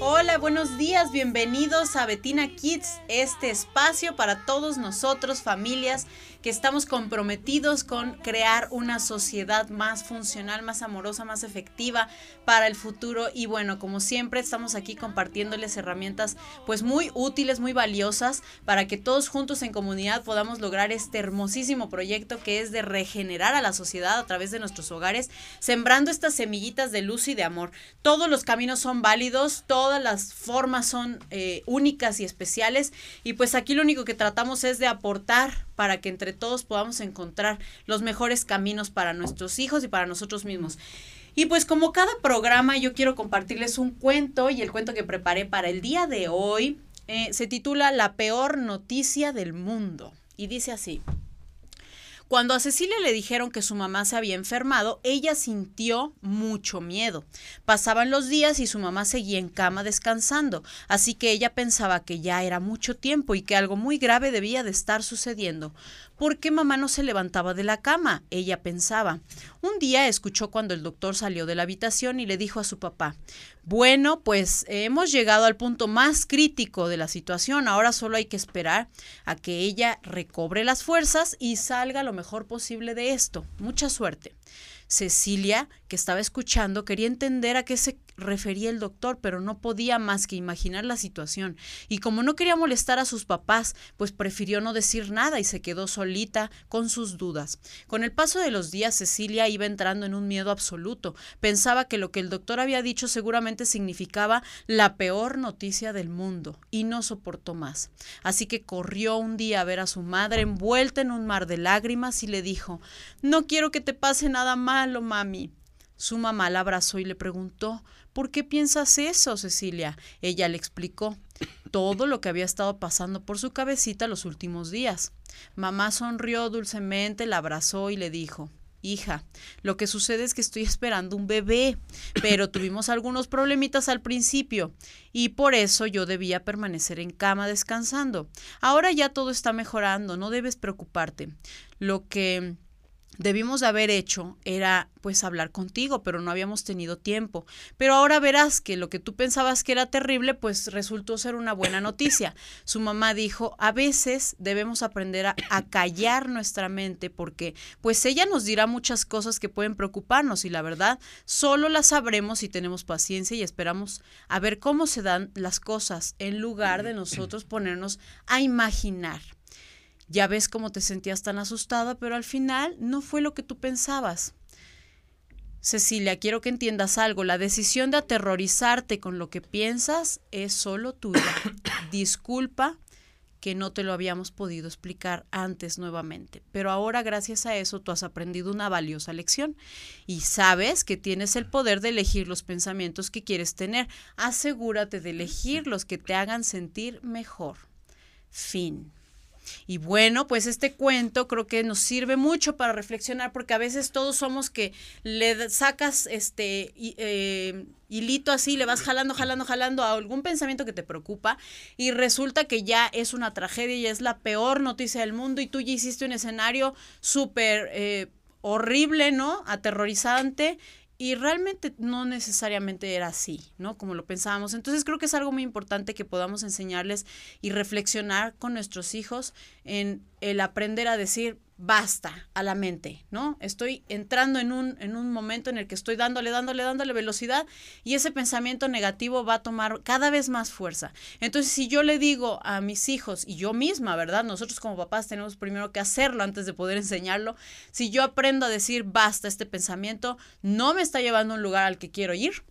Hola, buenos días, bienvenidos a Betina Kids, este espacio para todos nosotros, familias que estamos comprometidos con crear una sociedad más funcional, más amorosa, más efectiva para el futuro. Y bueno, como siempre, estamos aquí compartiéndoles herramientas pues muy útiles, muy valiosas para que todos juntos en comunidad podamos lograr este hermosísimo proyecto que es de regenerar a la sociedad a través de nuestros hogares, sembrando estas semillitas de luz y de amor. Todos los caminos son válidos, todas las formas son eh, únicas y especiales. Y pues aquí lo único que tratamos es de aportar para que entre todos podamos encontrar los mejores caminos para nuestros hijos y para nosotros mismos. Y pues como cada programa yo quiero compartirles un cuento y el cuento que preparé para el día de hoy eh, se titula La peor noticia del mundo y dice así. Cuando a Cecilia le dijeron que su mamá se había enfermado, ella sintió mucho miedo. Pasaban los días y su mamá seguía en cama descansando, así que ella pensaba que ya era mucho tiempo y que algo muy grave debía de estar sucediendo. ¿Por qué mamá no se levantaba de la cama? Ella pensaba. Un día escuchó cuando el doctor salió de la habitación y le dijo a su papá, bueno, pues hemos llegado al punto más crítico de la situación, ahora solo hay que esperar a que ella recobre las fuerzas y salga lo mejor posible de esto. Mucha suerte. Cecilia, que estaba escuchando, quería entender a qué se refería el doctor, pero no podía más que imaginar la situación. Y como no quería molestar a sus papás, pues prefirió no decir nada y se quedó solita con sus dudas. Con el paso de los días, Cecilia iba entrando en un miedo absoluto. Pensaba que lo que el doctor había dicho seguramente significaba la peor noticia del mundo, y no soportó más. Así que corrió un día a ver a su madre envuelta en un mar de lágrimas y le dijo No quiero que te pase nada malo, mami. Su mamá la abrazó y le preguntó ¿Por qué piensas eso, Cecilia? Ella le explicó todo lo que había estado pasando por su cabecita los últimos días. Mamá sonrió dulcemente, la abrazó y le dijo Hija, lo que sucede es que estoy esperando un bebé, pero tuvimos algunos problemitas al principio y por eso yo debía permanecer en cama descansando. Ahora ya todo está mejorando, no debes preocuparte. Lo que debimos de haber hecho era pues hablar contigo, pero no habíamos tenido tiempo. Pero ahora verás que lo que tú pensabas que era terrible, pues resultó ser una buena noticia. Su mamá dijo, a veces debemos aprender a, a, callar nuestra mente porque pues ella nos dirá muchas cosas que pueden preocuparnos y la verdad solo las sabremos si tenemos paciencia y esperamos a ver cómo se dan las cosas en lugar de nosotros ponernos a imaginar ya ves cómo te sentías tan asustada, pero al final no fue lo que tú pensabas. Cecilia, quiero que entiendas algo. La decisión de aterrorizarte con lo que piensas es solo tuya. Disculpa que no te lo habíamos podido explicar antes nuevamente. Pero ahora gracias a eso tú has aprendido una valiosa lección y sabes que tienes el poder de elegir los pensamientos que quieres tener. Asegúrate de elegir los que te hagan sentir mejor. Fin. Y bueno, pues este cuento creo que nos sirve mucho para reflexionar porque a veces todos somos que le sacas este eh, hilito así, le vas jalando, jalando, jalando a algún pensamiento que te preocupa y resulta que ya es una tragedia y es la peor noticia del mundo y tú ya hiciste un escenario súper... Eh, horrible, ¿no? Aterrorizante y realmente no necesariamente era así, ¿no? Como lo pensábamos. Entonces creo que es algo muy importante que podamos enseñarles y reflexionar con nuestros hijos en el aprender a decir, basta a la mente, ¿no? Estoy entrando en un, en un momento en el que estoy dándole, dándole, dándole velocidad y ese pensamiento negativo va a tomar cada vez más fuerza. Entonces, si yo le digo a mis hijos y yo misma, ¿verdad? Nosotros como papás tenemos primero que hacerlo antes de poder enseñarlo. Si yo aprendo a decir, basta, este pensamiento no me está llevando a un lugar al que quiero ir,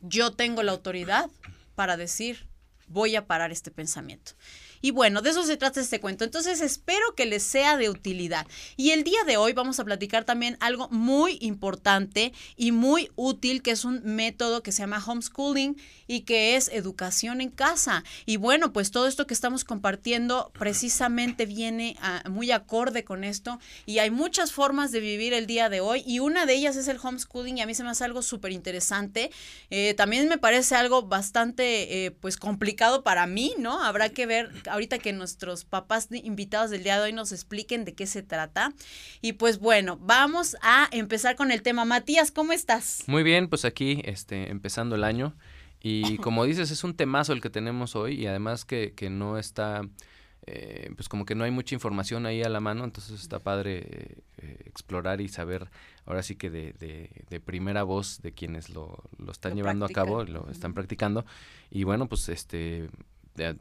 yo tengo la autoridad para decir, voy a parar este pensamiento. Y bueno, de eso se trata este cuento. Entonces espero que les sea de utilidad. Y el día de hoy vamos a platicar también algo muy importante y muy útil, que es un método que se llama homeschooling y que es educación en casa. Y bueno, pues todo esto que estamos compartiendo precisamente viene muy acorde con esto. Y hay muchas formas de vivir el día de hoy y una de ellas es el homeschooling y a mí se me hace algo súper interesante. Eh, también me parece algo bastante eh, pues complicado para mí, ¿no? Habrá que ver ahorita que nuestros papás invitados del día de hoy nos expliquen de qué se trata. Y pues bueno, vamos a empezar con el tema. Matías, ¿cómo estás? Muy bien, pues aquí este, empezando el año. Y como dices, es un temazo el que tenemos hoy y además que, que no está eh, pues como que no hay mucha información ahí a la mano, entonces está padre eh, explorar y saber ahora sí que de, de, primera voz de quienes lo, lo están llevando a cabo, lo están practicando. Y bueno, pues este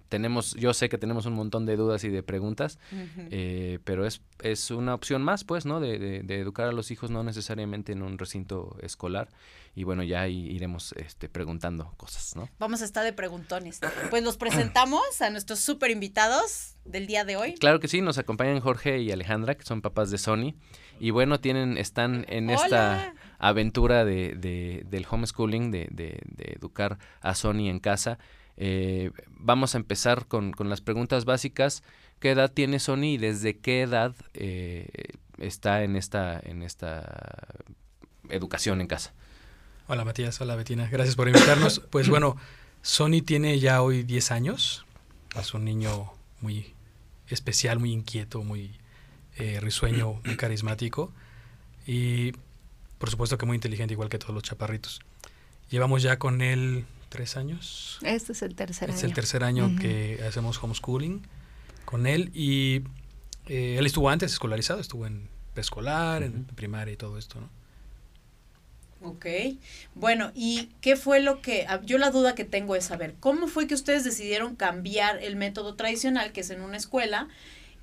tenemos, yo sé que tenemos un montón de dudas y de preguntas, eh, pero es, es una opción más, pues, ¿no? De, de, educar a los hijos no necesariamente en un recinto escolar. Y bueno, ya iremos este, preguntando cosas, ¿no? Vamos a estar de preguntones. Pues los presentamos a nuestros super invitados del día de hoy. Claro que sí, nos acompañan Jorge y Alejandra, que son papás de Sony. Y bueno, tienen, están en esta aventura de, de, del homeschooling, de, de, de educar a Sony en casa. Eh, vamos a empezar con, con, las preguntas básicas. ¿Qué edad tiene Sony y desde qué edad eh, está en esta, en esta educación en casa? Hola Matías, hola Betina, gracias por invitarnos. pues bueno, Sony tiene ya hoy 10 años, es un niño muy especial, muy inquieto, muy eh, risueño, muy carismático y por supuesto que muy inteligente igual que todos los chaparritos. Llevamos ya con él tres años. Este es el tercer año. Es el tercer año que hacemos homeschooling con él y eh, él estuvo antes escolarizado, estuvo en preescolar, en primaria y todo esto, ¿no? Ok, bueno, ¿y qué fue lo que, ah, yo la duda que tengo es saber, ¿cómo fue que ustedes decidieron cambiar el método tradicional, que es en una escuela,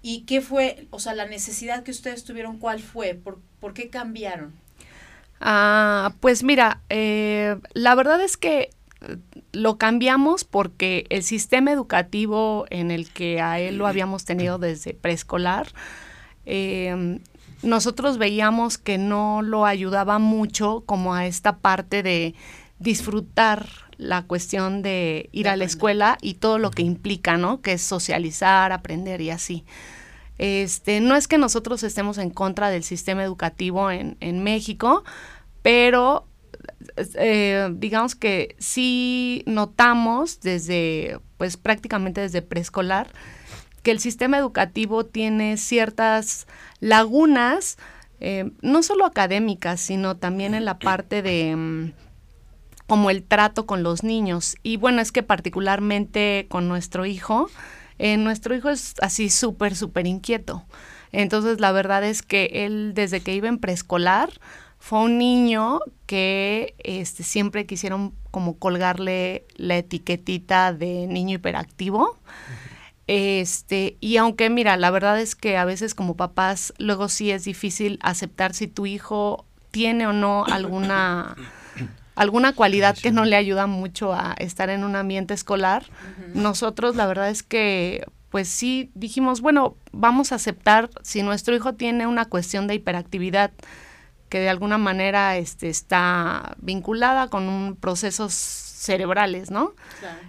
y qué fue, o sea, la necesidad que ustedes tuvieron, cuál fue, por, por qué cambiaron? Ah, pues mira, eh, la verdad es que lo cambiamos porque el sistema educativo en el que a él lo habíamos tenido desde preescolar, em, nosotros veíamos que no lo ayudaba mucho como a esta parte de disfrutar la cuestión de ir a la escuela y todo lo que implica, ¿no? Que es socializar, aprender y así. Este, no es que nosotros estemos en contra del sistema educativo en, en México, pero eh, digamos que sí notamos desde, pues prácticamente desde preescolar, que el sistema educativo tiene ciertas lagunas, eh, no solo académicas, sino también en la parte de mm, como el trato con los niños. Y bueno, es que particularmente con nuestro hijo, eh, nuestro hijo es así súper, súper inquieto. Entonces, la verdad es que él, desde que iba en preescolar, fue un niño que este, siempre quisieron como colgarle la etiquetita de niño hiperactivo. Este, y aunque mira, la verdad es que a veces como papás luego sí es difícil aceptar si tu hijo tiene o no alguna alguna cualidad que no le ayuda mucho a estar en un ambiente escolar. Nosotros la verdad es que pues sí dijimos, bueno, vamos a aceptar si nuestro hijo tiene una cuestión de hiperactividad que de alguna manera este, está vinculada con un procesos cerebrales, ¿no?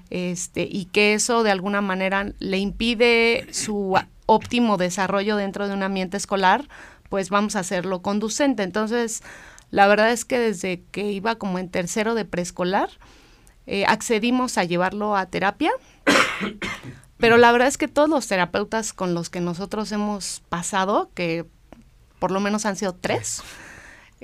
Este, y que eso de alguna manera le impide su óptimo desarrollo dentro de un ambiente escolar, pues vamos a hacerlo conducente. Entonces, la verdad es que desde que iba como en tercero de preescolar, eh, accedimos a llevarlo a terapia, pero la verdad es que todos los terapeutas con los que nosotros hemos pasado, que por lo menos han sido tres,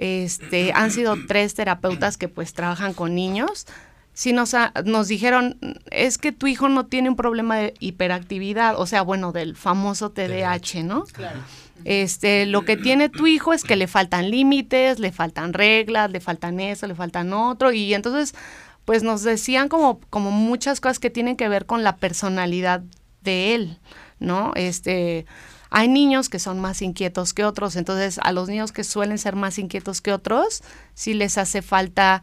este, han sido tres terapeutas que pues trabajan con niños. Si nos, nos dijeron, es que tu hijo no tiene un problema de hiperactividad, o sea, bueno, del famoso TDAH, ¿no? Claro. Este, lo que tiene tu hijo es que le faltan límites, le faltan reglas, le faltan eso, le faltan otro, y entonces, pues nos decían como, como muchas cosas que tienen que ver con la personalidad de él, ¿no? Este, hay niños que son más inquietos que otros, entonces a los niños que suelen ser más inquietos que otros, sí les hace falta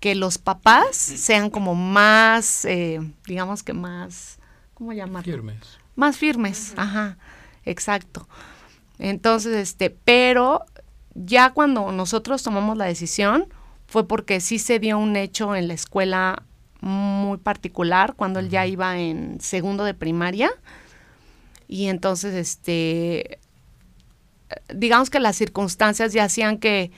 que los papás sean como más, eh, digamos que más, ¿cómo llamarlo? Firmes. Más firmes, ajá, exacto. Entonces, este, pero ya cuando nosotros tomamos la decisión fue porque sí se dio un hecho en la escuela muy particular cuando él ya iba en segundo de primaria y entonces, este, digamos que las circunstancias ya hacían que,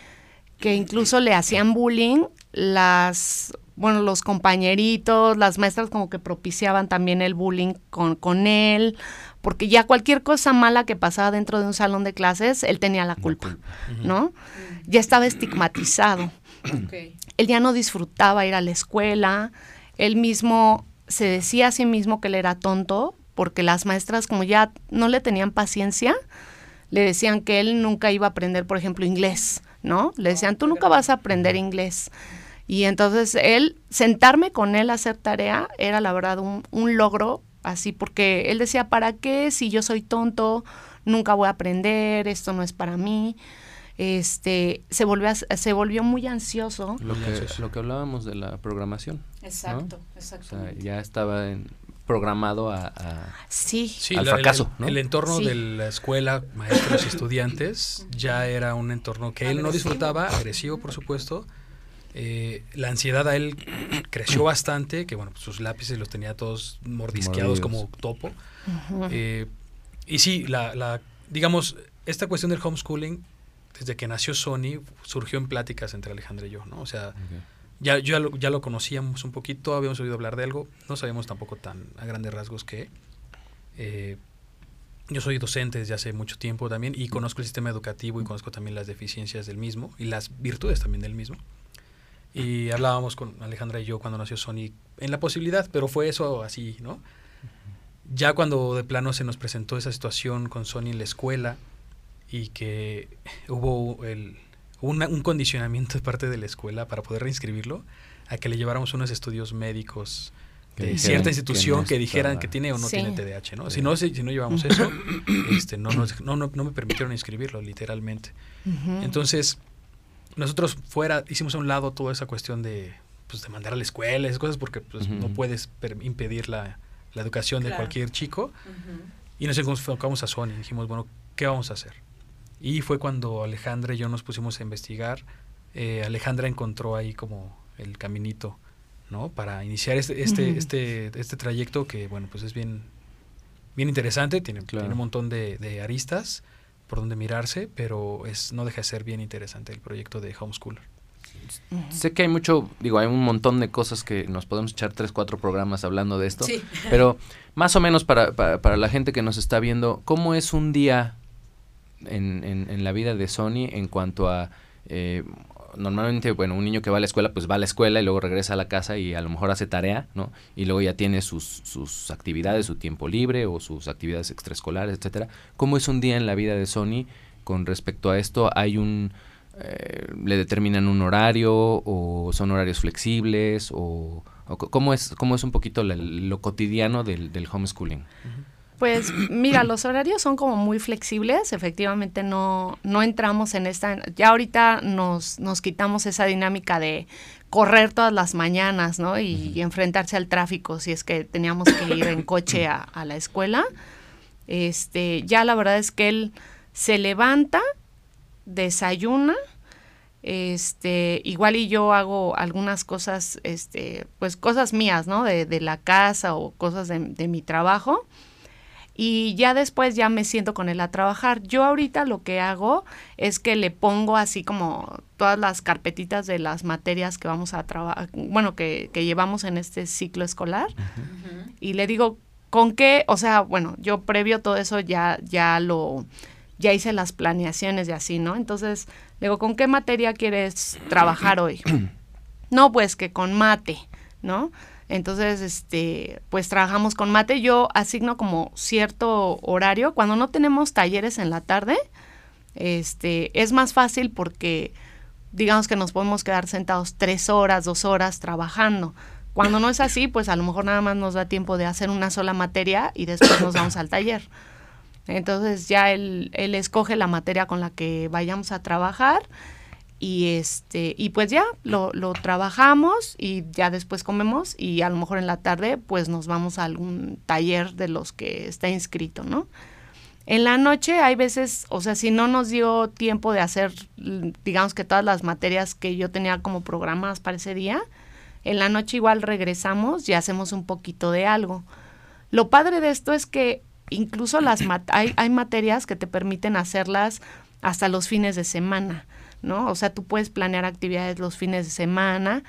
que incluso le hacían bullying las, bueno, los compañeritos, las maestras como que propiciaban también el bullying con, con él, porque ya cualquier cosa mala que pasaba dentro de un salón de clases, él tenía la culpa, ¿no? Ya estaba estigmatizado. Él ya no disfrutaba ir a la escuela, él mismo se decía a sí mismo que él era tonto porque las maestras como ya no le tenían paciencia, le decían que él nunca iba a aprender, por ejemplo, inglés, ¿no? Le decían, tú nunca vas a aprender inglés. Y entonces él, sentarme con él a hacer tarea era la verdad un, un logro así, porque él decía, ¿para qué? Si yo soy tonto, nunca voy a aprender, esto no es para mí. Este, se volvió, se volvió muy ansioso. Lo que, lo que hablábamos de la programación. Exacto, exacto. O sea, ya estaba en, programado a, sí. al fracaso. El, el entorno de la escuela, maestros y estudiantes, ya era un entorno que él no disfrutaba, agresivo por supuesto. Eh, la ansiedad a él creció bastante, que bueno, sus lápices los tenía todos mordisqueados como topo. Eh, y sí, la, la, digamos, esta cuestión del homeschooling, desde que nació Sony, surgió en pláticas entre Alejandra y yo, ¿no? O sea, ya, lo, ya lo conocíamos un poquito, habíamos oído hablar de algo, no sabíamos tampoco tan a grandes rasgos que... Eh, yo soy docente desde hace mucho tiempo también y conozco el sistema educativo y conozco también las deficiencias del mismo y las virtudes también del mismo. Y hablábamos con Alejandra y yo cuando nació Sony en la posibilidad, pero fue eso así, ¿no? Ya cuando de plano se nos presentó esa situación con Sony en la escuela y que hubo el, un condicionamiento de parte de la escuela para poder reinscribirlo a que le lleváramos unos estudios médicos de cierta institución que, dijeran que tiene o no tiene TDAH, ¿no? Si no si, no llevamos eso, este no, no, no, me permitieron inscribirlo literalmente. Entonces, nosotros fuera hicimos a un lado toda esa cuestión de pues de mandar a la escuela, esas cosas porque pues, no puedes impedir la, la educación de cualquier chico. Y nos enfocamos a Sony y dijimos, bueno, ¿qué vamos a hacer? Y fue cuando Alejandra y yo nos pusimos a investigar. Eh, Alejandra encontró ahí como el caminito, ¿no? Para iniciar este, este, este, este trayecto que, bueno, pues es bien, bien interesante, tiene, tiene un montón de, aristas por donde mirarse, pero es no deja de ser bien interesante el proyecto de Homeschooler. Sé que hay mucho, digo, hay un montón de cosas que nos podemos echar tres, cuatro programas hablando de esto, pero más o menos para, para, para, la gente que nos está viendo, ¿cómo es un día en, en, la vida de Sony en cuanto a... Eh, normalmente, bueno, un niño que va a la escuela, pues va a la escuela y luego regresa a la casa y a lo mejor hace tarea, ¿no? Y luego ya tiene sus, sus actividades, su tiempo libre o sus actividades extraescolares, etcétera. ¿Cómo es un día en la vida de Sony con respecto a esto? ¿Hay un... Eh, le determinan un horario o son horarios flexibles o, cómo es cómo es un poquito lo cotidiano del, del homeschooling pues mira, los horarios son como muy flexibles, efectivamente no, no entramos en esta, ya ahorita nos, nos quitamos esa dinámica de correr todas las mañanas, ¿no? Y, enfrentarse al tráfico si es que teníamos que ir en coche a, a, la escuela. Este, ya la verdad es que él se levanta, desayuna, este, igual y yo hago algunas cosas, este, pues cosas mías, ¿no? De, de la casa o cosas de, de mi trabajo y ya después ya me siento con él a trabajar. Yo ahorita lo que hago es que le pongo así como todas las carpetitas de las materias que vamos a trabajar, bueno, que, que, llevamos en este ciclo escolar y le digo, ¿con qué? O sea, bueno, yo previo todo eso ya, ya lo, ya hice las planeaciones y así, ¿no? Entonces, le digo, ¿con qué materia quieres trabajar hoy? no, pues que con mate, ¿no? Entonces, este, pues trabajamos con mate. Yo asigno como cierto horario. Cuando no tenemos talleres en la tarde, este, es más fácil porque digamos que nos podemos quedar sentados tres horas, dos horas trabajando. Cuando no es así, pues a lo mejor nada más nos da tiempo de hacer una sola materia y después nos vamos al taller. Entonces ya él, él escoge la materia con la que vayamos a trabajar y este y pues ya lo, lo, trabajamos y ya después comemos y a lo mejor en la tarde pues nos vamos a algún taller de los que está inscrito, ¿no? En la noche hay veces, o sea, si no nos dio tiempo de hacer, digamos que todas las materias que yo tenía como programadas para ese día, en la noche igual regresamos y hacemos un poquito de algo. Lo padre de esto es que incluso las hay, hay materias que te permiten hacerlas hasta los fines de semana. ¿No? O sea, tú puedes planear actividades los fines de semana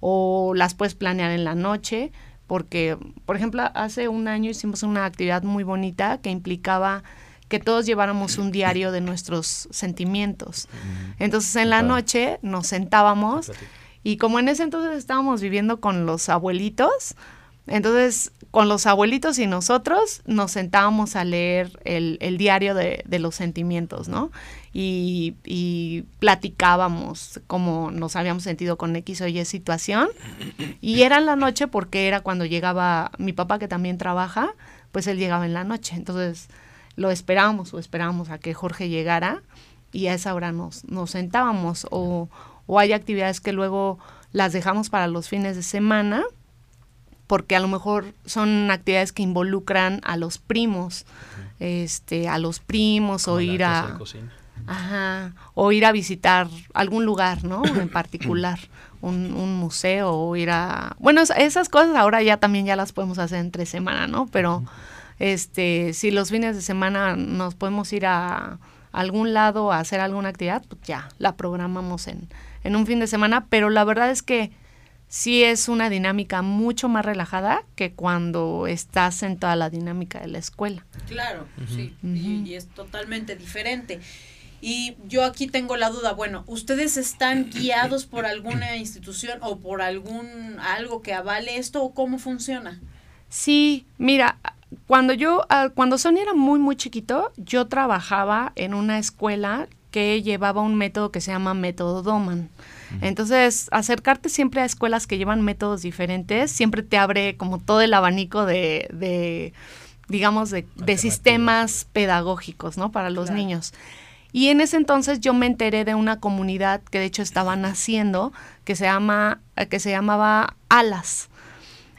o las puedes planear en la noche, porque, por ejemplo, hace un año hicimos una actividad muy bonita que implicaba que todos lleváramos un diario de nuestros sentimientos. Entonces, en la noche nos sentábamos Y como en ese entonces estábamos viviendo con los abuelitos, entonces con los abuelitos y nosotros nos sentábamos a leer el, diario de, los sentimientos, ¿no? Y, platicábamos cómo nos habíamos sentido con X o Y situación. Y era en la noche porque era cuando llegaba mi papá, que también trabaja, pues él llegaba en la noche. Entonces lo esperábamos o esperábamos a que Jorge llegara y a esa hora nos, nos sentábamos. O, o hay actividades que luego las dejamos para los fines de semana porque a lo mejor son actividades que involucran a los primos, este, a los primos o ir a ajá, o ir a visitar algún lugar, ¿no? En particular, un, un, museo o ir a bueno, esas cosas ahora ya también ya las podemos hacer entre semana, ¿no? Pero este, si los fines de semana nos podemos ir a algún lado a hacer alguna actividad, pues ya la programamos en, en un fin de semana, pero la verdad es que sí es una dinámica mucho más relajada que cuando estás en toda la dinámica de la escuela. Claro, sí, y, es totalmente diferente. Y yo aquí tengo la duda, bueno, ¿ustedes están guiados por alguna institución o por algún algo que avale esto o cómo funciona? Sí, mira, cuando yo, ah, cuando Sonia era muy, muy chiquito, yo trabajaba en una escuela que llevaba un método que se llama método Doman. Entonces, acercarte siempre a escuelas que llevan métodos diferentes siempre te abre como todo el abanico de, de digamos, de, sistemas pedagógicos, ¿no? Para los niños. Y en ese entonces yo me enteré de una comunidad que de hecho estaban haciendo, que se llama, que se llamaba Alas.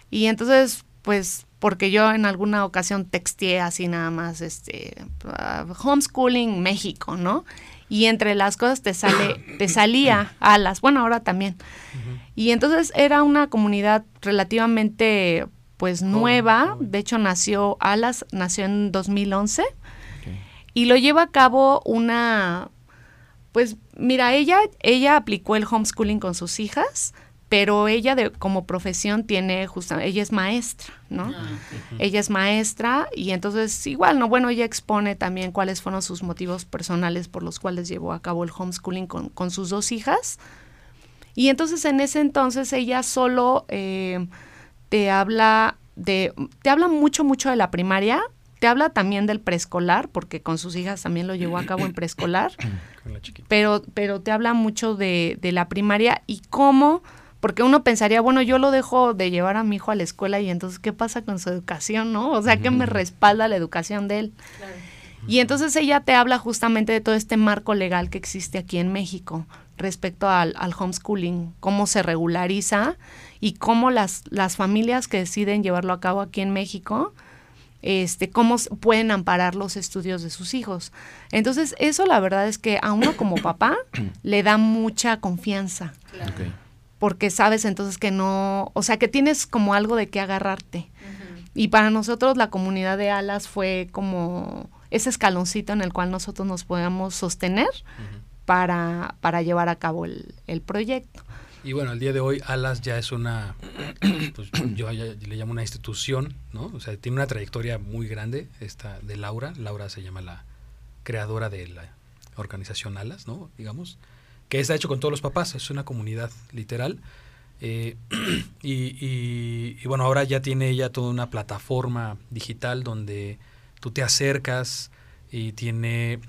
Y entonces, pues, porque yo en alguna ocasión texteé así nada más, este, ah, homeschooling México, ¿no? Y entre las cosas te sale, te salía alas, bueno, ahora también. Y entonces era una comunidad relativamente pues nueva, de hecho nació Alas, nació en 2011 y lo lleva a cabo una pues mira, ella ella aplicó el homeschooling con sus hijas, pero ella de, como profesión tiene justamente, ella es maestra, ¿no? Ah, ella es maestra y entonces igual, ¿no? Bueno, ella expone también cuáles fueron sus motivos personales por los cuales llevó a cabo el homeschooling con, con sus dos hijas. Y entonces en ese entonces ella solo eh, te habla de, te habla mucho, mucho de la primaria, te habla también del preescolar, porque con sus hijas también lo llevó a cabo en preescolar, pero, pero te habla mucho de, de la primaria y cómo porque uno pensaría, bueno, yo lo dejo de llevar a mi hijo a la escuela y entonces, ¿qué pasa con su educación, no? O sea, ¿qué me respalda la educación de él? Y entonces ella te habla justamente de todo este marco legal que existe aquí en México respecto al, homeschooling, cómo se regulariza y cómo las, las familias que deciden llevarlo a cabo aquí en México, este, cómo pueden amparar los estudios de sus hijos. Entonces, eso la verdad es que a uno como papá le da mucha confianza. Claro porque sabes entonces que no, o sea, que tienes como algo de qué agarrarte. Y para nosotros la comunidad de alas fue como ese escaloncito en el cual nosotros nos podíamos sostener para, para llevar a cabo el, proyecto. Y bueno, el día de hoy Alas ya es una, pues yo le llamo una institución, ¿no? O sea, tiene una trayectoria muy grande, esta de Laura. Laura se llama la creadora de la organización Alas, ¿no? Digamos que está hecho con todos los papás, es una comunidad literal. Eh, y, bueno, ahora ya tiene ella toda una plataforma digital donde tú te acercas y tiene,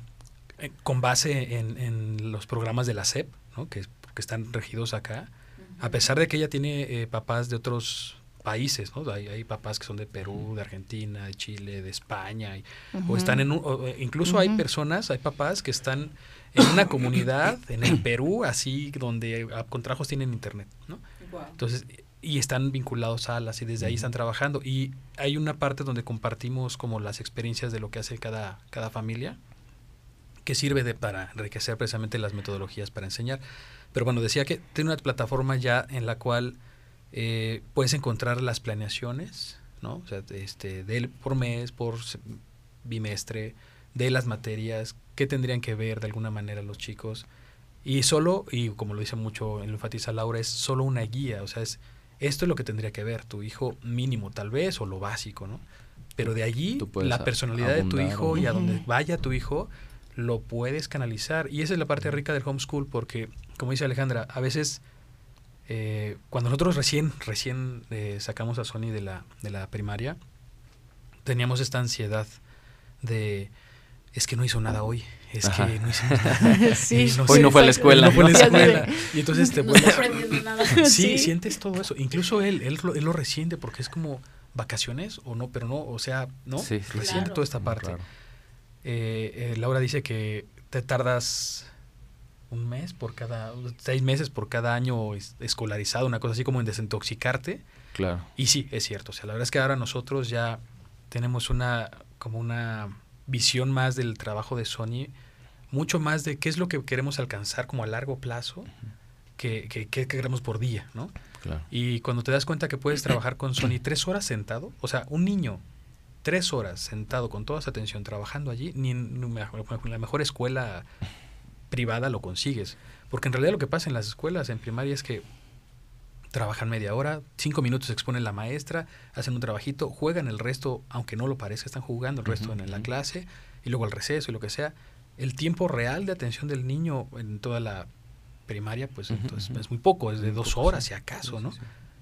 eh, con base en, los programas de la SEP, ¿no? que, que están regidos acá, a pesar de que ella tiene eh, papás de otros países, ¿no? Hay, hay, papás que son de Perú, de Argentina, de Chile, de España, o están en incluso hay personas, hay papás que están en una comunidad en el Perú, así donde contrajos tienen internet, ¿no? Entonces, y están vinculados a las y desde ahí están trabajando. Y hay una parte donde compartimos como las experiencias de lo que hace cada, cada familia, que sirve de, para enriquecer precisamente las metodologías para enseñar. Pero bueno, decía que tiene una plataforma ya en la cual eh, puedes encontrar las planeaciones, ¿no? O sea, este, del, por mes, por bimestre, de las materias, qué tendrían que ver de alguna manera los chicos. Y solo, y como lo dice mucho, lo enfatiza Laura, es solo una guía, o sea, es esto es lo que tendría que ver tu hijo mínimo tal vez, o lo básico, ¿no? Pero de allí, la personalidad de tu hijo y a donde vaya tu hijo, lo puedes canalizar. Y esa es la parte rica del homeschool, porque, como dice Alejandra, a veces Eh, cuando nosotros recién, recién eh, sacamos a Sony de la, de la primaria, teníamos esta ansiedad de es que no hizo nada hoy, es que no hizo nada. sí, hoy no fue a la escuela. No fue a la escuela. y entonces te no está aprendiendo nada. Sí, sientes todo eso. Incluso él, él, lo, él lo resiente porque es como vacaciones o no, pero no, o sea, ¿no? Sí, resiente Claro. toda esta parte. Claro. Eh, eh, Laura dice que te tardas un mes por cada, seis meses por cada año es- escolarizado, una cosa así como en desintoxicarte. Claro. Y sí, es cierto. O sea, la verdad es que ahora nosotros ya tenemos una, como una visión más del trabajo de Sony, mucho más de qué es lo que queremos alcanzar como a largo plazo, que, que, que queremos por día, ¿no? Claro. Y cuando te das cuenta que puedes trabajar con Sony tres horas sentado, o sea, un niño tres horas sentado con toda su atención trabajando allí, ni en la mejor escuela privada lo consigues. Porque en realidad lo que pasa en las escuelas en primaria es que trabajan media hora, cinco minutos se expone la maestra, hacen un trabajito, juegan el resto, aunque no lo parezca, están jugando el resto en la clase y luego al receso y lo que sea. El tiempo real de atención del niño en toda la primaria, pues entonces es muy poco, es de dos horas si acaso, ¿no?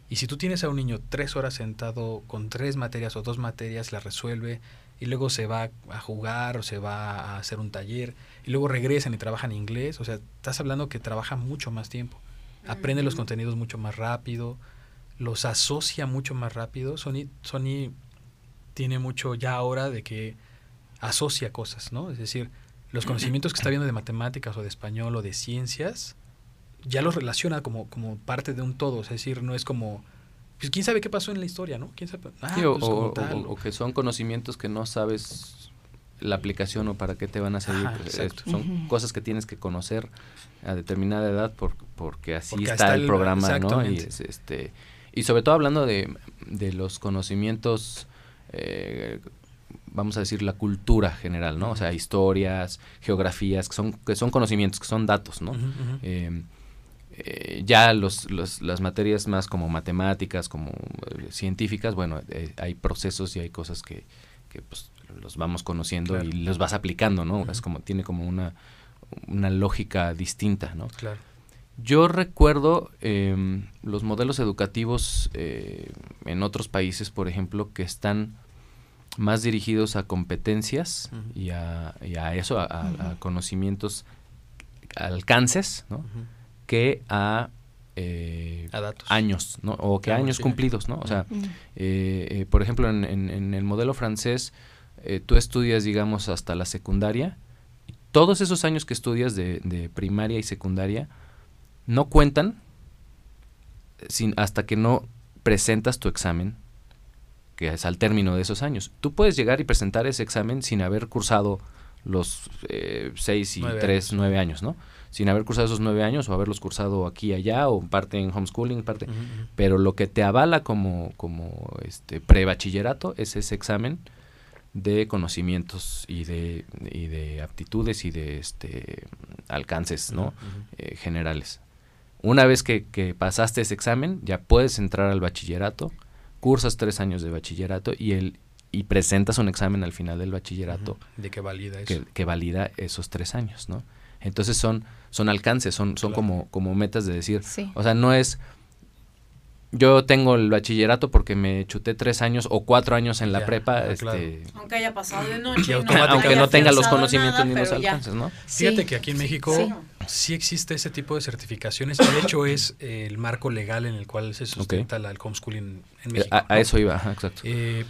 Y si tú tienes a un niño tres horas sentado con tres materias o dos materias, las resuelve y luego se va a jugar o se va a hacer un taller y luego regresan y trabajan inglés, o sea, estás hablando que trabaja mucho más tiempo, aprende los contenidos mucho más rápido, los asocia mucho más rápido. Sony, Sony tiene mucho ya ahora de que asocia cosas, ¿no? Es decir, los conocimientos que está viendo de matemáticas o de español o de ciencias, ya los relaciona como, como parte de un todo. Es decir, no es como, pues quién sabe qué pasó en la historia, ¿no? ¿Quién sabe? Ah, Sí, o, pues o- o que son conocimientos que no sabes la aplicación o para qué te van a servir. Ajá, pues, son cosas que tienes que conocer a determinada edad por- porque así Porque está, está el el- programa, ¿no? Y, es, este, y sobre todo hablando de, de los conocimientos, eh, vamos a decir, la cultura general, ¿no? O sea, historias, geografías, que son, que son conocimientos, que son datos, ¿no? Ujú. Eh, eh, ya los, los- las materias más como matemáticas, como eh, científicas, bueno, eh, hay procesos y hay cosas que, que, pues, los vamos conociendo Claro. y los vas aplicando, ¿no? Es como, tiene como una, una lógica distinta, ¿no? Claro. Yo recuerdo em, los modelos educativos eh, en otros países, por ejemplo, que están más dirigidos a competencias y, a, y a eso, a, a- a conocimientos, alcances, ¿no? Que a eh, A datos. años, ¿no? O que años sí. cumplidos, ¿no? O sea, eh, eh, por ejemplo, en, en- en el modelo francés, eh, tú estudias, digamos, hasta la secundaria. y todos esos años que estudias de, de primaria y secundaria no cuentan sin, hasta que no presentas tu examen, que es al término de esos años. Tú puedes llegar y presentar ese examen sin haber cursado los eh, seis y Nueve tres, años. nueve años, ¿no? Sin haber cursado esos nueve años o haberlos cursado aquí y allá o parte en homeschooling, parte pero lo que te avala como, como este prebachillerato es ese examen de conocimientos y de, y de aptitudes y de este alcances ¿no? Eh, generales. Una vez que, que pasaste ese examen, ya puedes entrar al bachillerato, cursas tres años de bachillerato y el y presentas un examen al final del bachillerato. De que valida eso. que, que valida esos tres años, ¿no? Entonces son, son alcances, son, son Claro. como, como metas de decir, Sí. o sea, no es yo tengo el bachillerato porque me chuté tres años o cuatro años en la Ya, prepa, ah, este. Aunque haya pasado de noche. Y no aunque no tenga los conocimientos nada, ni los alcances, ¿no? Fíjate Sí. que aquí en México Sí. sí existe ese tipo de certificaciones. De hecho, es eh, el marco legal en el cual se sustenta la- el homeschooling en Eh, México. a, eso iba, ajá, exacto. Eh,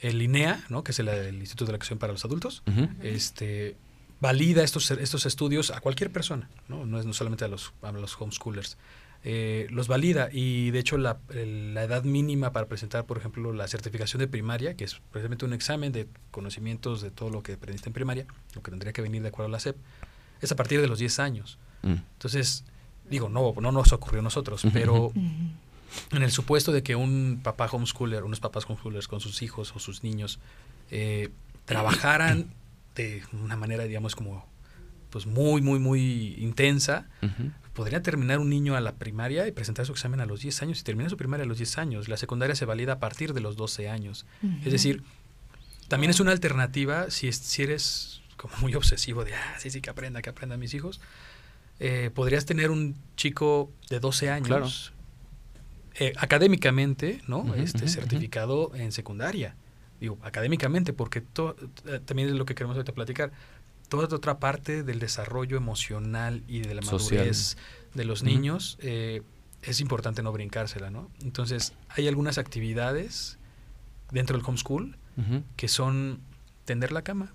el INEA, ¿no? que es el, el Instituto de la Acción para los Adultos, este, valida estos, estos estudios a cualquier persona, no, no es no solamente a los, a los homeschoolers. Eh, los valida y de hecho la, la edad mínima para presentar, por ejemplo, la certificación de primaria, que es precisamente un examen de conocimientos de todo lo que aprendiste en primaria, lo que tendría que venir de acuerdo a la SEP, es a partir de los 10 años. Mm. Entonces, digo, no, no nos ocurrió a nosotros, pero en el supuesto de que un papá homeschooler, unos papás homeschoolers con sus hijos o sus niños eh, trabajaran de una manera, digamos, como pues muy, muy, muy intensa. Podría terminar un niño a la primaria y presentar su examen a los 10 años y termina su primaria a los 10 años. La secundaria se valida a partir de los 12 años. Es decir, también es una alternativa si, es- si eres como muy obsesivo de, ah, sí, sí, que aprenda, que aprenda mis hijos. eh, podrías tener un chico de 12 años Claro. eh, académicamente, ¿no? este certificado en secundaria. Digo, académicamente, porque eh, también es lo que queremos ahorita platicar. Toda otra parte del desarrollo emocional y de la madurez de los niños eh, es importante no brincársela, ¿no? Entonces, hay algunas actividades dentro del homeschool que son tender la cama,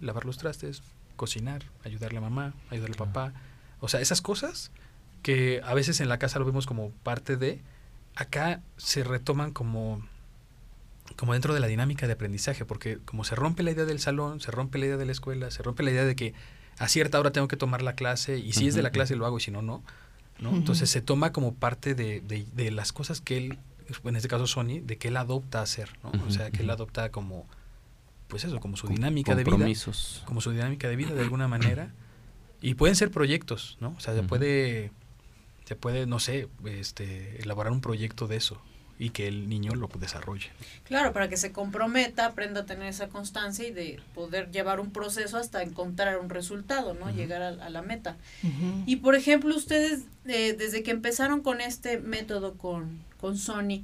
lavar los trastes, cocinar, ayudarle a mamá, ayudarle a papá. O sea, esas cosas que a veces en la casa lo vemos como parte de, acá se retoman como, como dentro de la dinámica de aprendizaje, porque como se rompe la idea del salón, se rompe la idea de la escuela, se rompe la idea de que a cierta hora tengo que tomar la clase y si es de la clase lo hago y si no, no. ¿no? Entonces se toma como parte de, de, las cosas que él, en este caso Sony, de que él adopta a hacer, ¿no? o sea, que él adopta como, pues eso, como su dinámica de vida. Como su dinámica de vida de alguna manera. Y pueden ser proyectos, ¿no? O sea, se puede se puede, no sé, este, elaborar un proyecto de eso y que el niño lo desarrolle. Claro, para que se comprometa, aprenda a tener esa constancia y de poder llevar un proceso hasta encontrar un resultado, ¿no? Llegar a, la meta. Y por ejemplo, ustedes, eh, desde que empezaron con este método con, con Sony,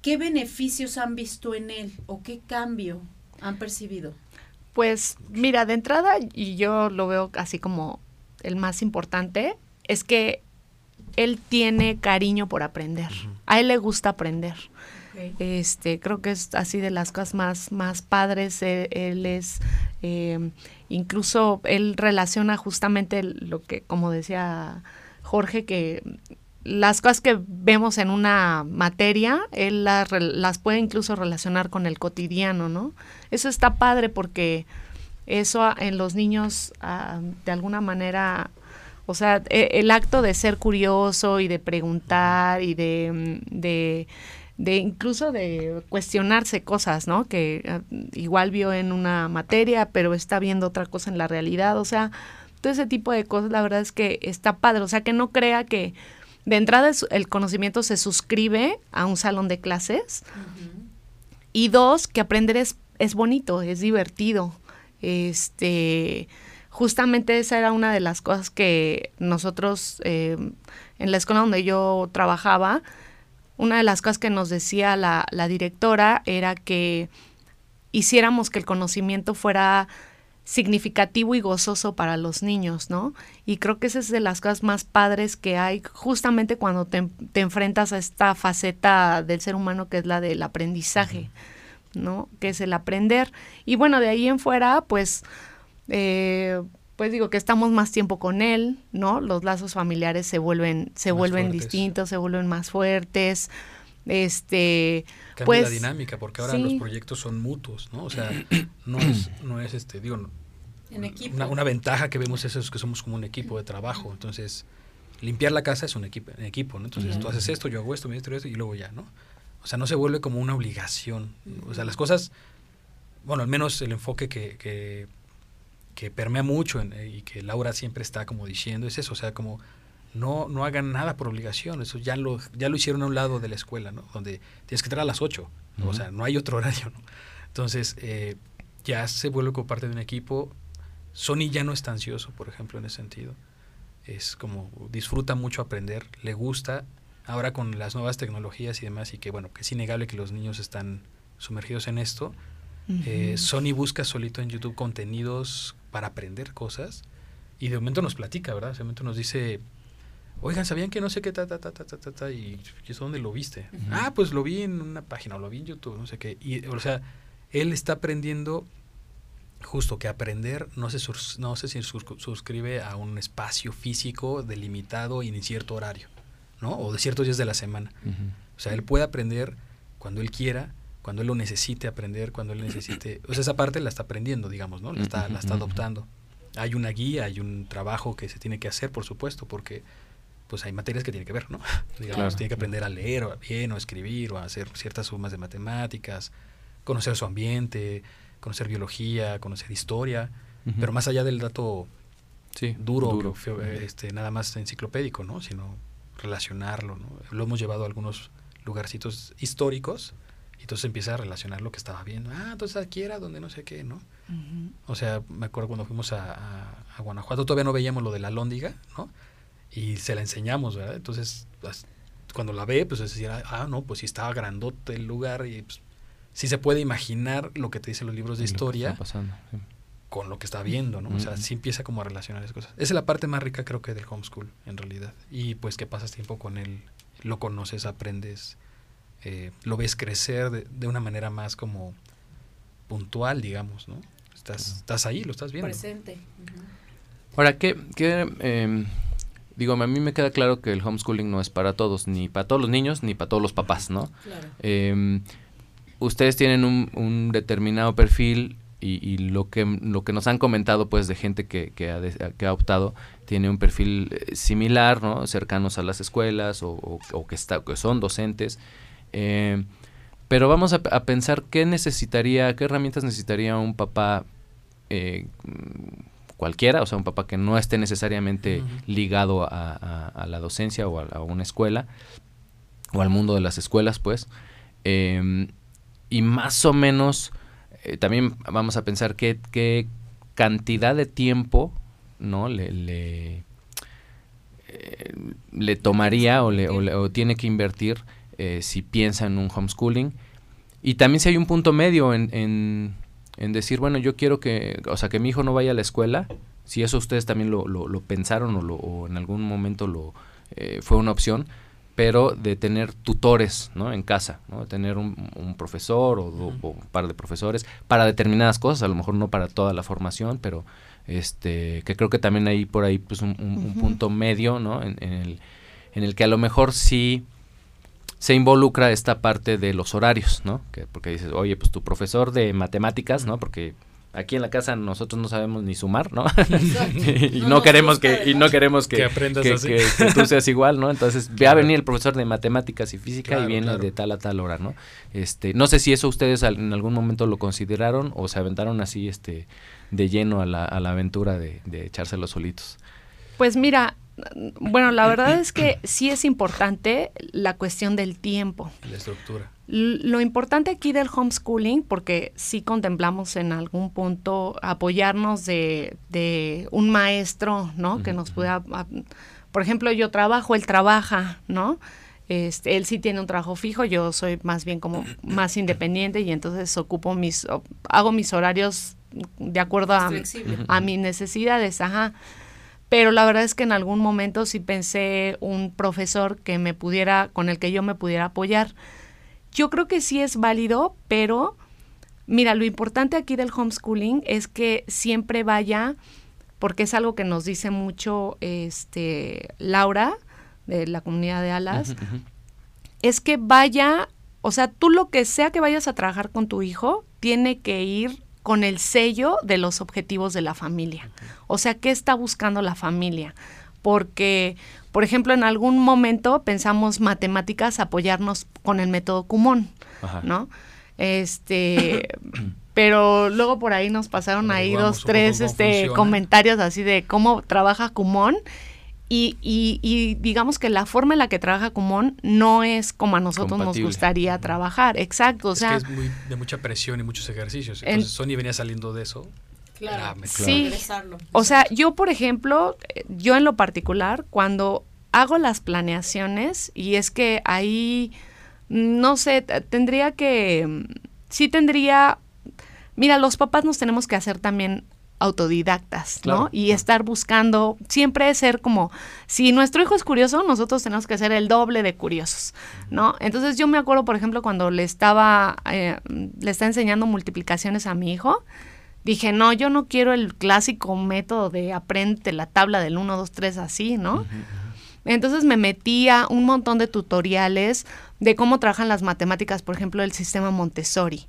¿qué beneficios han visto en él o qué cambio han percibido? Pues mira, de entrada, y yo lo veo así como el más importante, es que él tiene cariño por aprender. A él le gusta aprender. Este, creo que es así de las cosas más, más padres. E, él, es, eh, incluso él relaciona justamente lo que, como decía Jorge, que las cosas que vemos en una materia, él las, las puede incluso relacionar con el cotidiano, ¿no? Eso está padre porque eso en los niños ah, de alguna manera o sea, e, el acto de ser curioso y de preguntar y de, mm, de, incluso de cuestionarse cosas, ¿no? Que ah, igual vio en una materia, pero está viendo otra cosa en la realidad. O sea, todo ese tipo de cosas, la verdad es que está padre. O sea, que no crea que de entrada el conocimiento se suscribe a un salón de clases. Y dos, que aprender es, es bonito, es divertido. Este justamente esa era una de las cosas que nosotros eh, en la escuela donde yo trabajaba, una de las cosas que nos decía la, directora era que hiciéramos que el conocimiento fuera significativo y gozoso para los niños, ¿no? Y creo que esa es de las cosas más padres que hay justamente cuando te, enfrentas a esta faceta del ser humano que es la del aprendizaje, ¿no? Que es el aprender. Y bueno, de ahí en fuera, pues eh, pues digo que estamos más tiempo con él, ¿no? Los lazos familiares se vuelven, se vuelven distintos, se vuelven más fuertes. Este, Cambia pues, la dinámica, porque ahora los proyectos son mutuos, ¿no? O sea, no es, no es este, digo, en equipo. Una, una, ventaja que vemos es que somos como un equipo de trabajo. Entonces, limpiar la casa es un equipo, en equipo, ¿no? Entonces, tú haces esto, yo hago esto, me esto y luego ya, ¿no? O sea, no se vuelve como una obligación. O sea, las cosas, bueno, al menos el enfoque que, que que permea mucho eh, y que Laura siempre está como diciendo es eso, o sea, como no, no hagan nada por obligación, eso ya lo, ya lo hicieron a un lado de la escuela, ¿no? Donde tienes que entrar a las 8, o sea, no hay otro horario, ¿no? Entonces, eh, ya se vuelve como parte de un equipo. Sony ya no está ansioso, por ejemplo, en ese sentido. Es como disfruta mucho aprender, le gusta, ahora con las nuevas tecnologías y demás, y que bueno, que es innegable que los niños están sumergidos en esto. Eh, Sony busca solito en YouTube contenidos para aprender cosas y de momento nos platica, ¿verdad? De momento nos dice, oigan, ¿sabían que no sé qué, ta, ta, ta, ta, ta, ta, y, eso dónde lo viste? Ah, pues lo vi en una página, o lo vi en YouTube, no sé qué. Y, o sea, él está aprendiendo justo que aprender no se, no se suscribe a un espacio físico delimitado y en cierto horario, ¿no? O de ciertos días de la semana. O sea, él puede aprender cuando él quiera, cuando él lo necesite aprender, cuando él necesite, o sea, esa parte la está aprendiendo, digamos, ¿no? La está, la está adoptando. Hay una guía, hay un trabajo que se tiene que hacer, por supuesto, porque pues hay materias que tiene que ver, ¿no? Digamos, tiene que aprender a leer o bien o a escribir o a hacer ciertas sumas de matemáticas, conocer su ambiente, conocer biología, conocer historia, pero más allá del dato duro, este, nada más enciclopédico, ¿no? Sino relacionarlo, ¿no? Lo hemos llevado a algunos lugarcitos históricos entonces empieza a relacionar lo que estaba viendo. Ah, entonces aquí era donde no sé qué, ¿no? O sea, me acuerdo cuando fuimos a, Guanajuato, todavía no veíamos lo de la lóndiga, ¿no? Y se la enseñamos, ¿verdad? Entonces, cuando la ve, pues es decir, ah, no, pues sí estaba grandote el lugar y pues, sí se puede imaginar lo que te dicen los libros de historia pasando, con lo que está viendo, ¿no? O sea, sí empieza como a relacionar las cosas. Esa es la parte más rica creo que del homeschool, en realidad. Y pues que pasas tiempo con él, lo conoces, aprendes, eh, lo ves crecer de, de, una manera más como puntual, digamos, ¿no? Estás, estás ahí, lo estás viendo. Presente. Ahora, ¿qué, qué eh, digo, a mí me queda claro que el homeschooling no es para todos, ni para todos los niños, ni para todos los papás, ¿no? Claro. Eh, ustedes tienen un, un determinado perfil y, y, lo que lo que nos han comentado pues de gente que, que, ha, de, que ha optado tiene un perfil eh, similar no cercanos a las escuelas o, o, o que está que son docentes eh, pero vamos a, a, pensar qué necesitaría qué herramientas necesitaría un papá eh, cualquiera o sea un papá que no esté necesariamente uh -huh. ligado a, a, a, la docencia o a, una escuela o al mundo de las escuelas pues eh, y más o menos eh, también vamos a pensar qué, qué cantidad de tiempo no le, le, eh, le tomaría o, le, o, le, o, tiene que invertir eh, si piensa en un homeschooling y también si hay un punto medio en, en, en, decir bueno yo quiero que o sea que mi hijo no vaya a la escuela si eso ustedes también lo, lo, lo pensaron o, o, en algún momento lo eh, fue una opción pero de tener tutores ¿no? en casa, ¿no? de tener un, un profesor o, uh -huh. o, un par de profesores para determinadas cosas, a lo mejor no para toda la formación, pero este que creo que también hay por ahí pues un, un, uh -huh. un punto medio ¿no? En, en, el, en el que a lo mejor sí se involucra esta parte de los horarios, ¿no? Que, porque dices, oye, pues tu profesor de matemáticas, ¿no? Porque aquí en la casa nosotros no sabemos ni sumar, ¿no? y no, no queremos que y no queremos que, que aprendas que, así. Que, que, tú seas igual, ¿no? Entonces, claro. ve a venir el profesor de matemáticas y física claro, y viene claro. de tal a tal hora, ¿no? Este, no sé si eso ustedes en algún momento lo consideraron o se aventaron así este de lleno a la, a la aventura de, de echárselos solitos. Pues mira, bueno, la verdad es que sí es importante la cuestión del tiempo. La estructura. Lo importante aquí del homeschooling, porque sí contemplamos en algún punto apoyarnos de, de un maestro, ¿no? Uh -huh. Que nos pueda, por ejemplo, yo trabajo, él trabaja, ¿no? Este, él sí tiene un trabajo fijo, yo soy más bien como más independiente y entonces ocupo mis, hago mis horarios de acuerdo a, a mis necesidades, ajá pero la verdad es que en algún momento sí pensé un profesor que me pudiera, con el que yo me pudiera apoyar. Yo creo que sí es válido, pero mira, lo importante aquí del homeschooling es que siempre vaya, porque es algo que nos dice mucho este Laura de la comunidad de Alas, uh -huh, uh -huh. es que vaya, o sea, tú lo que sea que vayas a trabajar con tu hijo, tiene que ir con el sello de los objetivos de la familia. O sea, ¿qué está buscando la familia? Porque, por ejemplo, en algún momento pensamos matemáticas apoyarnos con el método Kumon, Ajá. ¿no? Este, pero luego por ahí nos pasaron ahí dos, tres este, comentarios así de cómo trabaja Kumon y, y, y, digamos que la forma en la que trabaja Kumon no es como a nosotros Compatible. nos gustaría trabajar. Exacto. O es sea, que es muy, de mucha presión y muchos ejercicios. Entonces, en, Sony venía saliendo de eso. Claro. Ah, sí. O sea, yo, por ejemplo, yo en lo particular, cuando hago las planeaciones, y es que ahí, no sé, tendría que, sí tendría, mira, los papás nos tenemos que hacer también autodidactas, claro, ¿no? Y estar buscando, siempre ser como, si nuestro hijo es curioso, nosotros tenemos que ser el doble de curiosos, ¿no? Entonces yo me acuerdo, por ejemplo, cuando le estaba, eh, le estaba enseñando multiplicaciones a mi hijo, dije, no, yo no quiero el clásico método de aprende la tabla del 1, 2, 3 así, ¿no? Uh -huh. Entonces me metía un montón de tutoriales de cómo trabajan las matemáticas, por ejemplo, el sistema Montessori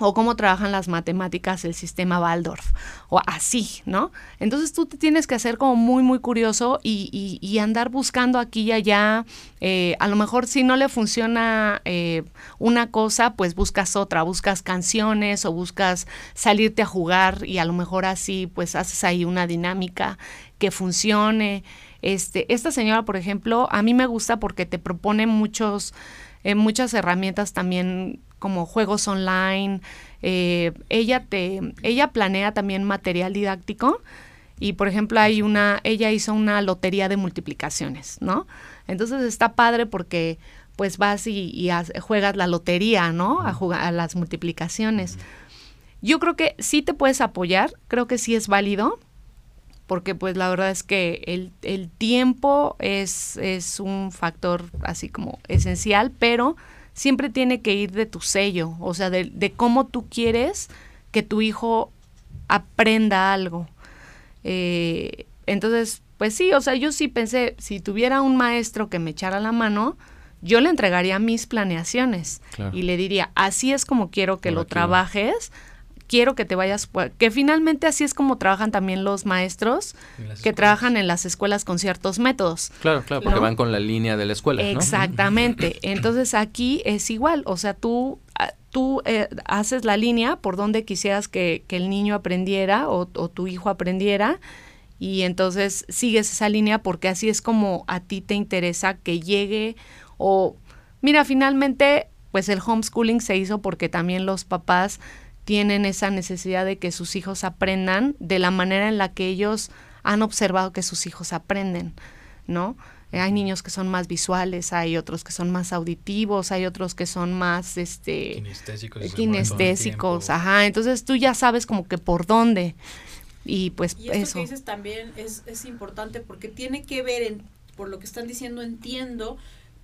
o cómo trabajan las matemáticas el sistema Waldorf, o así, ¿no? Entonces tú te tienes que hacer como muy, muy curioso y, y, andar buscando aquí y allá. Eh, a lo mejor si no le funciona eh, una cosa, pues buscas otra, buscas canciones o buscas salirte a jugar y a lo mejor así, pues haces ahí una dinámica que funcione. Este, esta señora, por ejemplo, a mí me gusta porque te propone muchos, eh, muchas herramientas también como juegos online. Eh, ella te, ella planea también material didáctico y por ejemplo hay una, ella hizo una lotería de multiplicaciones, ¿no? Entonces está padre porque pues vas y, juegas la lotería, ¿no? A, jugar, a las multiplicaciones. Yo creo que sí te puedes apoyar, creo que sí es válido, porque pues la verdad es que el, el tiempo es, es un factor así como esencial, pero siempre tiene que ir de tu sello, o sea, de, de cómo tú quieres que tu hijo aprenda algo. Eh, entonces, pues sí, o sea, yo sí pensé, si tuviera un maestro que me echara la mano, yo le entregaría mis planeaciones y le diría, así es como quiero que lo trabajes, quiero que te vayas, que finalmente así es como trabajan también los maestros que trabajan en las escuelas con ciertos métodos. Claro, claro, porque van con la línea de la escuela. Exactamente. Entonces aquí es igual, o sea, tú, ah, tú eh, haces la línea por donde quisieras que, el niño aprendiera o, o tu hijo aprendiera y entonces sigues esa línea porque así es como a ti te interesa que llegue o mira, finalmente pues el homeschooling se hizo porque también los papás tienen esa necesidad de que sus hijos aprendan de la manera en la que ellos han observado que sus hijos aprenden, ¿no? Eh, hay niños que son más visuales, hay otros que son más auditivos, hay otros que son más este kinestésicos, kinestésicos ajá, entonces tú ya sabes como que por dónde. Y pues y eso que dices también es, es importante porque tiene que ver en, por lo que están diciendo entiendo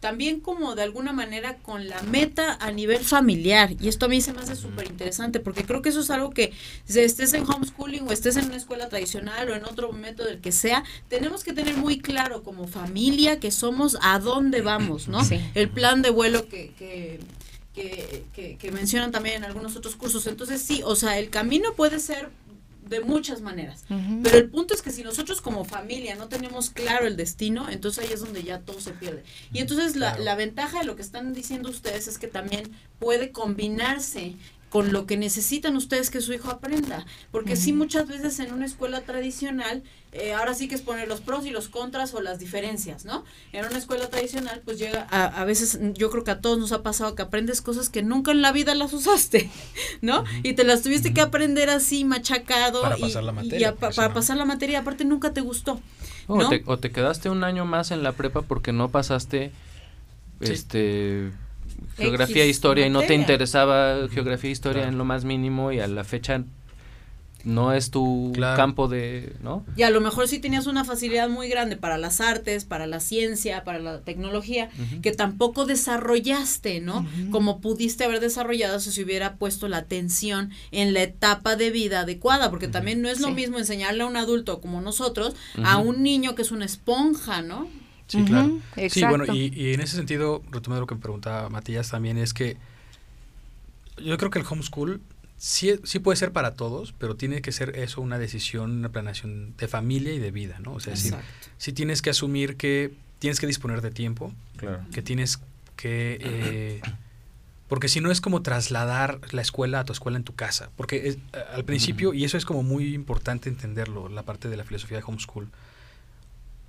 también como de alguna manera con la meta a nivel familiar. Y esto a mí se me hace súper interesante porque creo que eso es algo que si estés en homeschooling o estés en una escuela tradicional o en otro método del que sea, tenemos que tener muy claro como familia que somos a dónde vamos, ¿no? El plan de vuelo que, que que, que, mencionan también en algunos otros cursos. Entonces sí, o sea, el camino puede ser de muchas maneras. Pero el punto es que si nosotros como familia no tenemos claro el destino, entonces ahí es donde ya todo se pierde. Y entonces la, la ventaja de lo que están diciendo ustedes es que también puede combinarse con lo que necesitan ustedes que su hijo aprenda. Porque sí, muchas veces en una escuela tradicional, eh, ahora sí que es poner los pros y los contras o las diferencias, ¿no? En una escuela tradicional, pues llega, a, a veces yo creo que a todos nos ha pasado que aprendes cosas que nunca en la vida las usaste, ¿no? Y te las tuviste que aprender así, machacado. Para y, pasar la materia. para pasar la materia, aparte nunca te gustó. O, te, o, te, quedaste un año más en la prepa porque no pasaste, este geografía e historia y no te interesaba geografía e historia en lo más mínimo y a la fecha no es tu campo de, ¿no? Y a lo mejor sí tenías una facilidad muy grande para las artes, para la ciencia, para la tecnología, que tampoco desarrollaste, ¿no? Como pudiste haber desarrollado si se hubiera puesto la atención en la etapa de vida adecuada, porque también no es lo mismo enseñarle a un adulto como nosotros a un niño que es una esponja, ¿no? Sí, claro. Sí, bueno, y, en ese sentido, retomando lo que me preguntaba Matías también, es que yo creo que el homeschool sí, sí puede ser para todos, pero tiene que ser eso una decisión, una planeación de familia y de vida, ¿no? O sea, sí, sí, tienes que asumir que tienes que disponer de tiempo, que tienes que... Eh, porque si no es como trasladar la escuela a tu escuela en tu casa, porque al principio, y eso es como muy importante entenderlo, la parte de la filosofía de homeschool,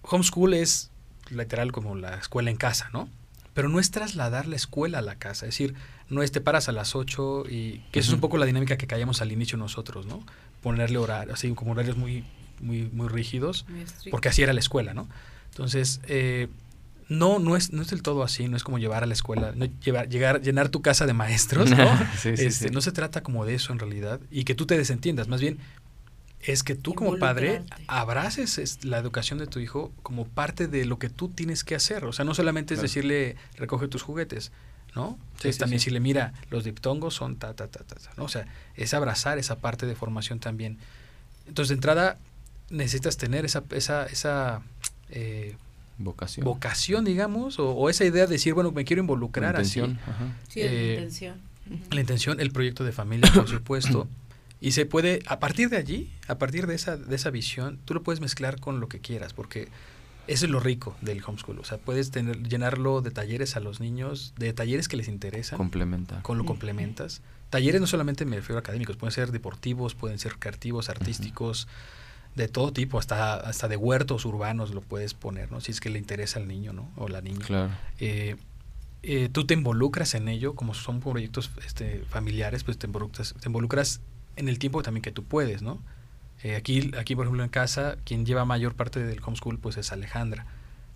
homeschool es literal como la escuela en casa, ¿no? Pero no es trasladar la escuela a la casa, es decir, no es te paras a las 8 y que eso es un poco la dinámica que callamos al inicio nosotros, ¿no? Ponerle horarios, así como horarios muy, muy, muy rígidos, porque así era la escuela, ¿no? Entonces, eh, no, no es, no es del todo así, no es como llevar a la escuela, no llevar, llegar, llenar tu casa de maestros, ¿no? Este, no se trata como de eso en realidad, y que tú te desentiendas, más bien es que tú como padre abraces la educación de tu hijo como parte de lo que tú tienes que hacer. O sea, no solamente es decirle, recoge tus juguetes, ¿no? es también decirle, mira, los diptongos son ta, ta, ta, ta, ¿no? O sea, es abrazar esa parte de formación también. Entonces, de entrada, necesitas tener esa, esa, esa eh, vocación. vocación, digamos, o, esa idea de decir, bueno, me quiero involucrar. La intención. Sí, la eh, intención. La intención, el proyecto de familia, por supuesto. Y se puede, a partir de allí, a partir de esa, de esa visión, tú lo puedes mezclar con lo que quieras, porque eso es lo rico del homeschool. O sea, puedes tener, llenarlo de talleres a los niños, de talleres que les interesan. Complementa. Con lo complementas. Talleres no solamente me refiero a académicos, pueden ser deportivos, pueden ser creativos, artísticos, de todo tipo, hasta, hasta de huertos urbanos lo puedes poner, ¿no? Si es que le interesa al niño, ¿no? O la niña. Claro. Eh, eh, tú te involucras en ello, como son proyectos este, familiares, pues te involucras, te involucras en el tiempo también que tú puedes, ¿no? Eh, aquí, aquí, por ejemplo, en casa, quien lleva mayor parte del homeschool pues es Alejandra,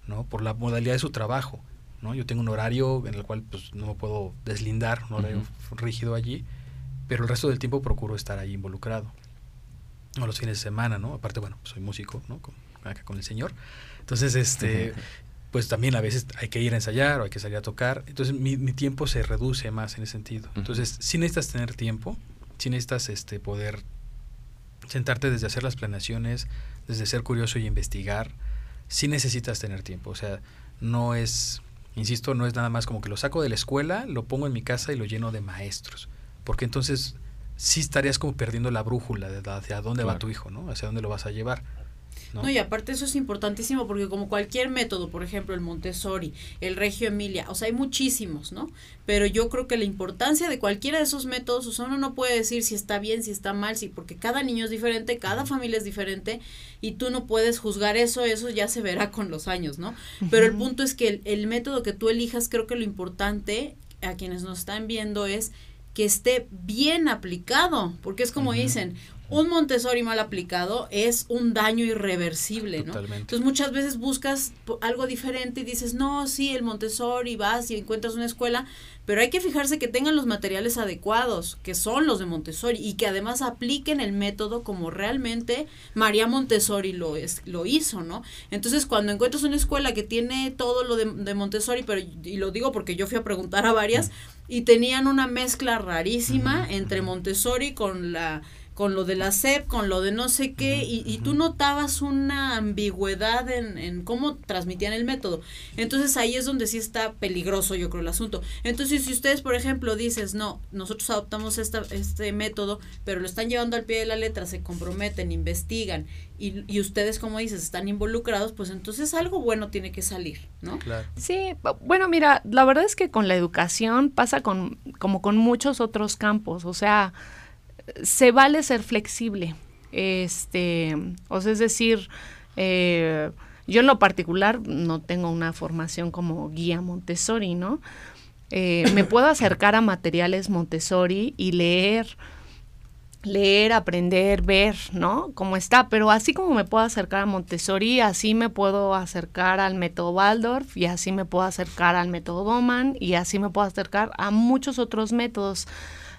¿no? Por la modalidad de su trabajo, ¿no? Yo tengo un horario en el cual pues no me puedo deslindar, un horario rígido allí, pero el resto del tiempo procuro estar ahí involucrado. O los fines de semana, ¿no? Aparte, bueno, soy músico, ¿no? Con, acá con el señor. Entonces, este, pues también a veces hay que ir a ensayar o hay que salir a tocar. Entonces mi, mi tiempo se reduce más en ese sentido. Entonces, si necesitas tener tiempo, si necesitas este, poder sentarte desde hacer las planeaciones, desde ser curioso y investigar, si necesitas tener tiempo. O sea, no es, insisto, no es nada más como que lo saco de la escuela, lo pongo en mi casa y lo lleno de maestros. Porque entonces sí estarías como perdiendo la brújula de hacia dónde va tu hijo, ¿no? Hacia dónde lo vas a llevar. ¿No? y aparte eso es importantísimo porque como cualquier método, por ejemplo, el Montessori, el Regio Emilia, o sea, hay muchísimos, ¿no? Pero yo creo que la importancia de cualquiera de esos métodos, o sea, uno no puede decir si está bien, si está mal, si porque cada niño es diferente, cada familia es diferente y tú no puedes juzgar eso, eso ya se verá con los años, ¿no? Pero el punto es que el, el método que tú elijas, creo que lo importante a quienes nos están viendo es que esté bien aplicado, porque es como dicen, un Montessori mal aplicado es un daño irreversible, ¿no? Entonces muchas veces buscas algo diferente y dices, no, sí, el Montessori, vas y encuentras una escuela, pero hay que fijarse que tengan los materiales adecuados, que son los de Montessori, y que además apliquen el método como realmente María Montessori lo, es, lo hizo, ¿no? Entonces cuando encuentras una escuela que tiene todo lo de, de Montessori, pero, y lo digo porque yo fui a preguntar a varias, y tenían una mezcla rarísima entre Montessori con la con lo de la SEP, con lo de no sé qué, y, y tú notabas una ambigüedad en, en, cómo transmitían el método. Entonces ahí es donde sí está peligroso, yo creo, el asunto. Entonces, si ustedes, por ejemplo, dices, no, nosotros adoptamos esta, este método, pero lo están llevando al pie de la letra, se comprometen, investigan, y, y ustedes, como dices, están involucrados, pues entonces algo bueno tiene que salir, ¿no? Claro. Sí, bueno, mira, la verdad es que con la educación pasa con, como con muchos otros campos, o sea, se vale ser flexible. Este, o sea, es decir, eh, yo en lo particular no tengo una formación como guía Montessori, ¿no? Eh, me puedo acercar a materiales Montessori y leer, leer, aprender, ver, ¿no? Cómo está, pero así como me puedo acercar a Montessori, así me puedo acercar al método Waldorf y así me puedo acercar al método Doman y así me puedo acercar a muchos otros métodos.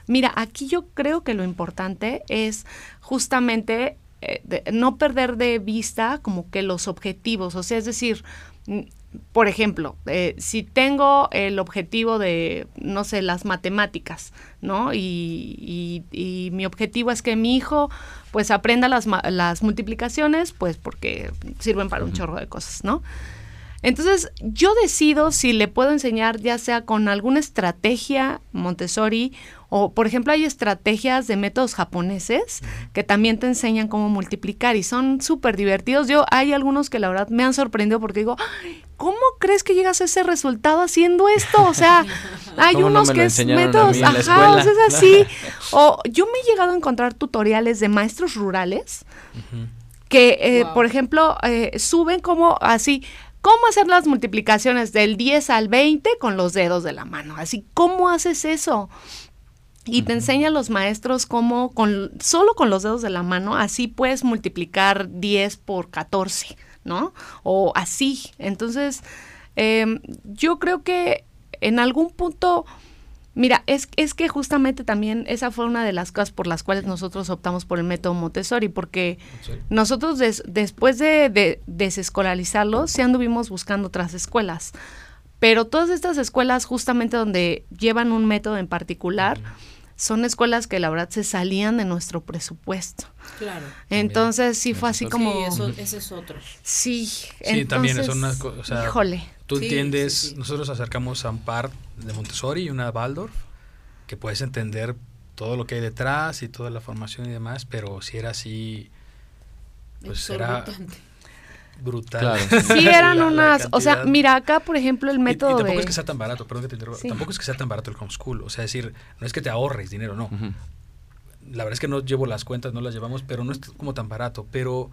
Mira, aquí yo creo que lo importante es justamente eh, no perder de vista como que los objetivos, o sea, es decir, mm, por ejemplo, eh, si tengo el objetivo de, no sé, las matemáticas, ¿no? Y, y, mi objetivo es que mi hijo, pues, aprenda las, las multiplicaciones, pues, porque sirven para un chorro de cosas, ¿no? Entonces, yo decido si le puedo enseñar ya sea con alguna estrategia Montessori o, por ejemplo, hay estrategias de métodos japoneses que también te enseñan cómo multiplicar y son súper divertidos. Yo, hay algunos que la verdad me han sorprendido porque digo, ¿cómo crees que llegas a ese resultado haciendo esto? O sea, hay unos que es métodos, ajá, o sea, es así. o yo me he llegado a encontrar tutoriales de maestros rurales que, eh, por ejemplo, eh, suben como así ¿Cómo hacer las multiplicaciones del 10 al 20 con los dedos de la mano? Así, ¿cómo haces eso? Y te enseñan los maestros cómo, con, solo con los dedos de la mano, así puedes multiplicar 10 por 14, ¿no? O así. Entonces, em, yo creo que en algún punto Mira, es, es que justamente también esa fue una de las cosas por las cuales nosotros optamos por el método Montessori, porque nosotros después de, desescolarizarlos, sí anduvimos buscando otras escuelas. Pero todas estas escuelas, justamente donde llevan un método en particular, son escuelas que la verdad se salían de nuestro presupuesto. Claro. Entonces sí fue así como... Sí, eso, ese es otro. Sí. Sí, también son unas cosas... híjole. Tú entiendes, nosotros acercamos a un par de Montessori y una Waldorf, que puedes entender todo lo que hay detrás y toda la formación y demás, pero si era así, pues era brutal. Sí, eran unas, o sea, mira, acá por ejemplo el método y, tampoco es que sea tan barato, perdón que te interrumpa, tampoco es que sea tan barato el homeschool, o sea, decir, no es que te ahorres dinero, no. La verdad es que no llevo las cuentas, no las llevamos, pero no es como tan barato, pero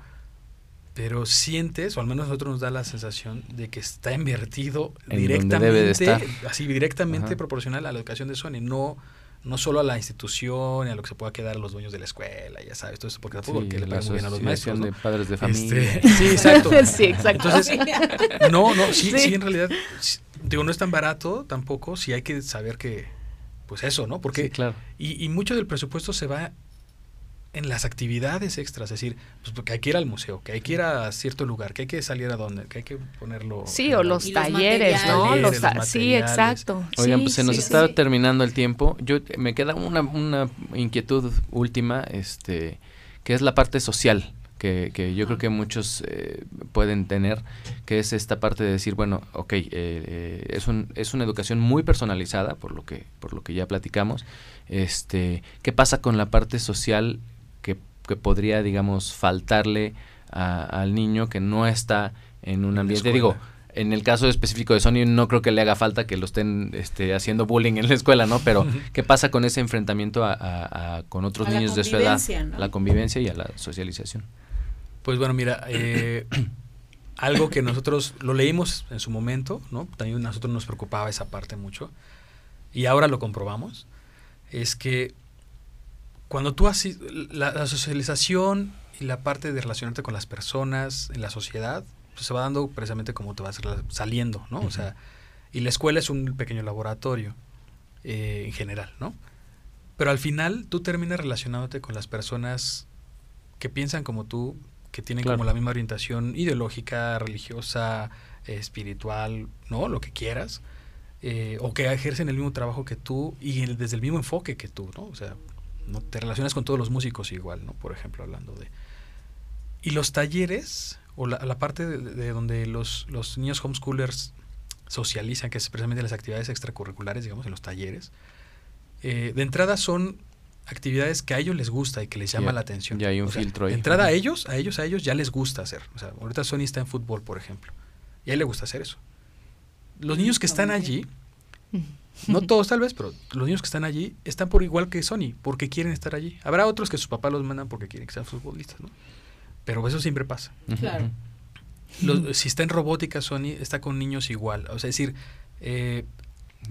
pero sientes, o al menos a nosotros nos da la sensación de que está invertido directamente, así directamente proporcional a la educación de Sony, no no solo a la institución y a lo que se pueda quedar a los dueños de la escuela, ya sabes, todo eso, porque tampoco Sí, que le muy bien a los maestros. asociación ¿no? de padres de Este, familia. sí, exacto. sí, exacto. Entonces, no, no, sí, Sí. sí, en realidad, sí, digo, no es tan barato tampoco, sí hay que saber que, pues eso, ¿no? Porque, Sí, claro. y, y mucho del presupuesto se va en las actividades extras, es decir, pues porque hay que ir al museo, que hay que ir a cierto lugar, que hay que salir a donde, que hay que ponerlo. Sí, o los talleres, ¿no? materiales. Los ta- Talleres, los sí, exacto. Oigan, Sí, pues se nos sí, está sí. terminando el tiempo. Yo me queda una, una inquietud última, este, que es la parte social, que, que yo creo que muchos eh, pueden tener, que es esta parte de decir, bueno, ok, eh, eh, es, un, es una educación muy personalizada, por lo que, por lo que ya platicamos. Este, ¿qué pasa con la parte social que, podría, digamos, faltarle a- al niño que no está en un ambiente? Digo, en el caso específico de Sony no creo que le haga falta que lo estén este, haciendo bullying en la escuela, ¿no? Pero ¿qué pasa con ese enfrentamiento a, a- a- con otros niños de su edad? ¿no? A la convivencia y a la socialización. Pues bueno, mira, eh, algo que nosotros lo leímos en su momento, ¿no? También a nosotros nos preocupaba esa parte mucho. Y ahora lo comprobamos. Es que cuando tú haces la, la socialización y la parte de relacionarte con las personas en la sociedad, pues se va dando precisamente como te vas saliendo, ¿no? O sea, y la escuela es un pequeño laboratorio eh, en general, ¿no? Pero al final tú terminas relacionándote con las personas que piensan como tú, que tienen Claro. como la misma orientación ideológica, religiosa, eh, espiritual, ¿no? Lo que quieras. eh, o que ejercen el mismo trabajo que tú y el- desde el mismo enfoque que tú, ¿no? O sea, no te relacionas con todos los músicos igual, ¿no? Por ejemplo, hablando de... Y los talleres, o la, la parte de, de donde los, los niños homeschoolers socializan, que es precisamente las actividades extracurriculares, digamos, en los talleres, eh, de entrada son actividades que a ellos les gusta y que les llama Ya- la atención. ya hay un O sea, filtro ahí. De entrada a ellos, a ellos, a ellos ya les gusta hacer. O sea, ahorita Sony está en fútbol, por ejemplo. Y a él le gusta hacer eso. Los niños que Está están allí, no todos tal vez, pero los niños que están allí están por igual que Sony, porque quieren estar allí. Habrá otros que sus papás los mandan porque quieren que sean futbolistas, ¿no? Pero eso siempre pasa. Claro. Los- si está en robótica, Sony está con niños igual. O sea, es decir, eh,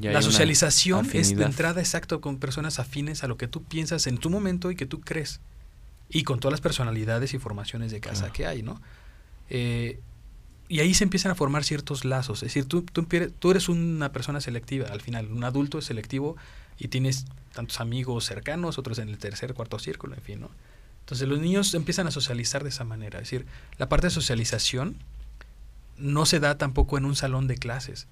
la socialización es de entrada exacto con personas afines a lo que tú piensas en tu momento y que tú crees. Y con todas las personalidades y formaciones de casa Claro. que hay, ¿no? Eh, y ahí se empiezan a formar ciertos lazos. Es decir, tú, tú, tú eres una persona selectiva al final. Un adulto es selectivo y tienes tantos amigos cercanos, otros en el tercer, cuarto círculo, en fin, ¿no? Entonces los niños empiezan a socializar de esa manera. Es decir, la parte de socialización no se da tampoco en un salón de clases.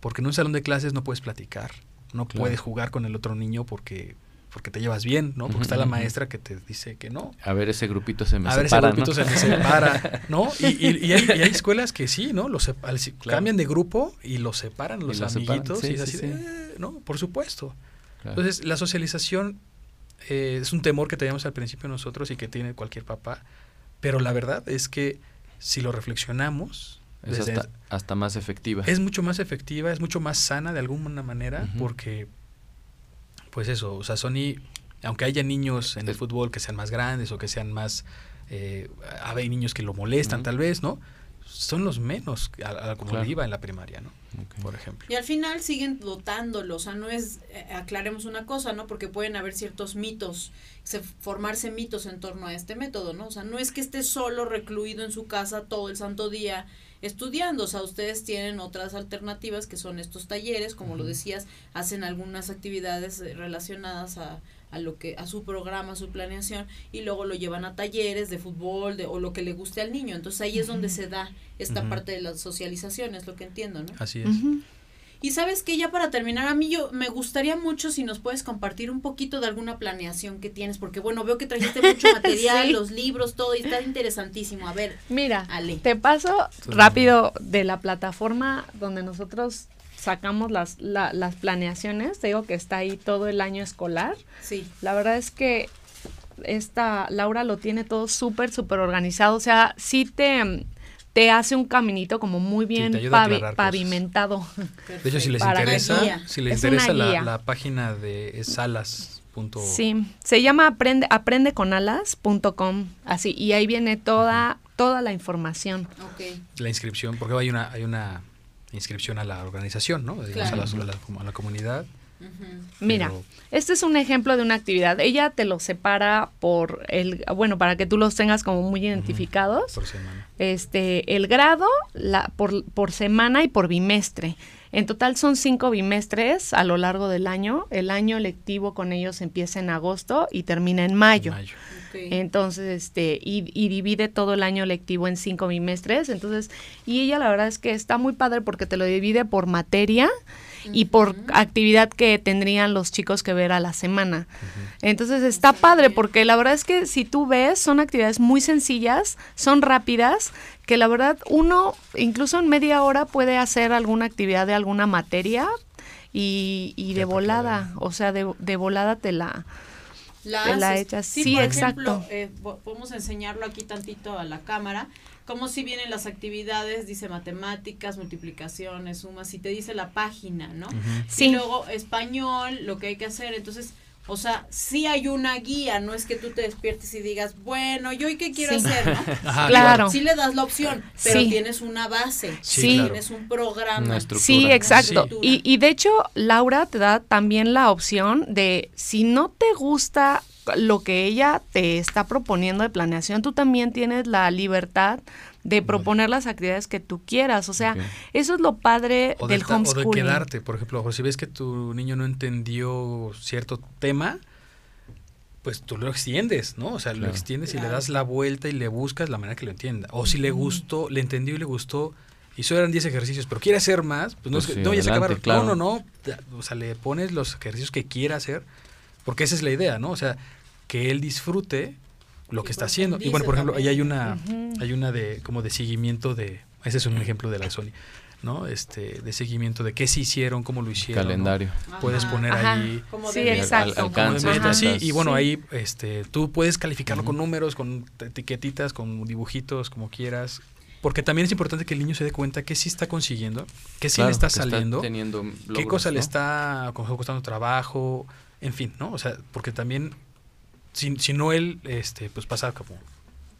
Porque en un salón de clases no puedes platicar, no Claro. puedes jugar con el otro niño porque, porque te llevas bien, ¿no? Porque está la maestra que te dice que no. A ver, ese grupito se me a ver, ese separa, grupito ¿no? se me separa, ¿no? Y, y- y hay, y hay escuelas que sí, ¿no? Los Claro. cambian de grupo y los separan los los separan, amiguitos sí, y es sí, así, sí. de, "Eh", ¿no? Por supuesto. Claro. Entonces, la socialización eh, es un temor que teníamos al principio nosotros y que tiene cualquier papá, pero la verdad es que si lo reflexionamos, es hasta, hasta más efectiva. es mucho más efectiva, es mucho más sana de alguna manera, porque, pues eso, o sea, Sony, aunque haya niños en el fútbol que sean más grandes o que sean más, eh, hay niños que lo molestan tal vez, ¿no? Son los menos, a, a como Claro. iba en la primaria, ¿no? Por ejemplo. Y al final siguen dotándolo, o sea, no es, eh, aclaremos una cosa, ¿no? Porque pueden haber ciertos mitos, se, formarse mitos en torno a este método, ¿no? O sea, no es que esté solo recluido en su casa todo el santo día estudiando, o sea, ustedes tienen otras alternativas que son estos talleres, como lo decías, hacen algunas actividades eh, relacionadas a, a lo que a su programa, a su planeación y luego lo llevan a talleres de fútbol de, o lo que le guste al niño. Entonces ahí es donde se da esta parte de la socialización, es lo que entiendo, ¿no? Así es. Y sabes que ya para terminar, a mí yo me gustaría mucho si nos puedes compartir un poquito de alguna planeación que tienes, porque bueno, veo que trajiste mucho material, Sí. los libros, todo, y está interesantísimo. A ver, Mira, Ale. te paso rápido de la plataforma donde nosotros sacamos las, la- las planeaciones. Te digo que está ahí todo el año escolar. sí, La verdad es que esta Laura lo tiene todo súper, súper organizado. O sea, sí te, te hace un caminito como muy bien a pavi- pavimentado. De hecho, si les Para interesa, si les Es interesa la, la página de salas. Punto, Sí, se llama aprende, aprendeconalas.com, así, y ahí viene toda, toda la información. ok. La inscripción, porque hay una, hay una inscripción a la organización, ¿no? Digamos, Claro. a, la, a la- a la comunidad. Mira, Pero- este es un ejemplo de una actividad. Ella te lo separa por el, bueno, para que tú los tengas como muy identificados. por semana. Este, el grado la, por, por semana y por bimestre. En total son cinco bimestres a lo largo del año. El año lectivo con ellos empieza en agosto y termina en mayo. Mayo. Entonces, este, y, y divide todo el año lectivo en cinco bimestres. Entonces, y ella la verdad es que está muy padre porque te lo divide por materia y por actividad que tendrían los chicos que ver a la semana. Entonces está padre porque la verdad es que si tú ves, son actividades muy sencillas, son rápidas, que la verdad uno incluso en media hora puede hacer alguna actividad de alguna materia y, y de volada, o sea, de, de volada te la... La, Te la echas. Sí, Sí, por exacto. ejemplo, eh, po- podemos enseñarlo aquí tantito a la cámara. Como si vienen las actividades, dice matemáticas, multiplicaciones, sumas, y te dice la página, ¿no? Sí. Y luego español, lo que hay que hacer. Entonces, o sea, sí hay una guía, no es que tú te despiertes y digas, bueno, ¿yo hoy qué quiero Sí. hacer? ¿no? Ajá, Claro. Sí le das la opción, pero Sí. tienes una base, Sí, claro. tienes un programa. Una estructura. Sí, exacto. Y, y de hecho, Laura te da también la opción de, si no te gusta lo que ella te está proponiendo de planeación, tú también tienes la libertad de proponer las actividades que tú quieras. O sea, eso es lo padre O de, del o de homeschooling. quedarte, por ejemplo, o si ves que tu niño no entendió cierto tema, pues tú lo extiendes, ¿no? O sea, lo Claro. extiendes y le das la vuelta y le buscas la manera que lo entienda. O si le gustó, le entendió y le gustó, y solo eran 10 ejercicios, pero quiere hacer más, pues no, Pues sí, no, ya se acabaron. claro. No, no, no. O sea, le pones los ejercicios que quiera hacer, porque esa es la idea, ¿no? O sea, que él disfrute lo que está haciendo. Y bueno, por ejemplo, ahí hay una, hay una de como de seguimiento de, ese es un ejemplo de la Sony, ¿no? Este, de seguimiento de qué se hicieron, cómo lo hicieron. ¿no? Calendario. Puedes poner Ajá. ahí Como Sí, de exacto. Al- como alcance, de meta, Ajá. sí, y bueno, Sí. ahí este, tú puedes calificarlo con números, con etiquetitas, con dibujitos, como quieras. Porque también es importante que el niño se dé cuenta que sí está consiguiendo, que sí Claro, le está saliendo, teniendo qué cosa le está costando trabajo, en fin, ¿no? O sea, porque también, si, si no él, este, pues pasa como,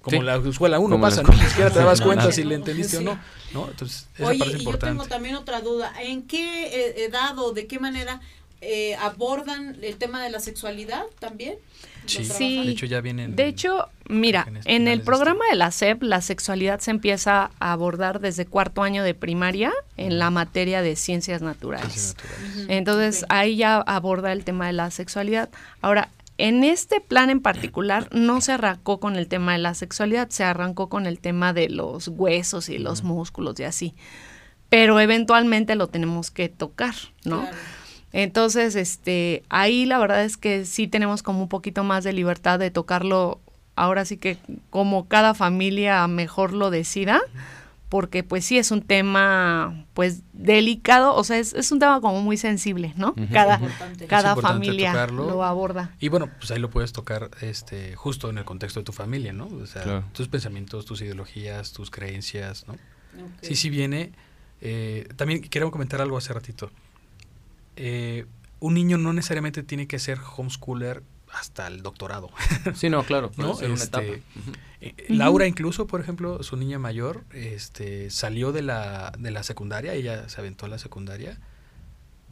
como Sí. la escuela uno Como pasa, ¿no? Ni siquiera te dabas No, cuenta si le entendiste o no, ¿no? Entonces, Oye, parte y es yo tengo importante. también otra duda. ¿En qué eh, edad o de qué manera eh, abordan el tema de la sexualidad también? ¿Lo Sí. Sí. De hecho, ya vienen... De hecho, mira, en finales el de programa de la SEP, la sexualidad se empieza a abordar desde cuarto año de primaria en la materia de ciencias naturales. ciencias naturales. Ujú, Entonces ahí ya aborda el tema de la sexualidad. Ahora, en este plan en particular no se arrancó con el tema de la sexualidad, se arrancó con el tema de los huesos y los músculos y así. Pero eventualmente lo tenemos que tocar, ¿no? Claro. Entonces, este, ahí la verdad es que sí tenemos como un poquito más de libertad de tocarlo. Ahora sí que como cada familia mejor lo decida, porque pues sí es un tema pues delicado, o sea, es, es un tema como muy sensible, ¿no? Cada, cada familia tocarlo. lo aborda. Y bueno, pues ahí lo puedes tocar este justo en el contexto de tu familia, ¿no? O sea, Claro. tus pensamientos, tus ideologías, tus creencias, ¿no? Sí, sí viene. eh, también quiero comentar algo hace ratito. Eh, un niño no necesariamente tiene que ser homeschooler hasta el doctorado. Sí, no, claro. ¿No? Ser una Este, etapa. Eh, Laura incluso, por ejemplo, su niña mayor, este, salió de la, de la secundaria, ella se aventó a la secundaria,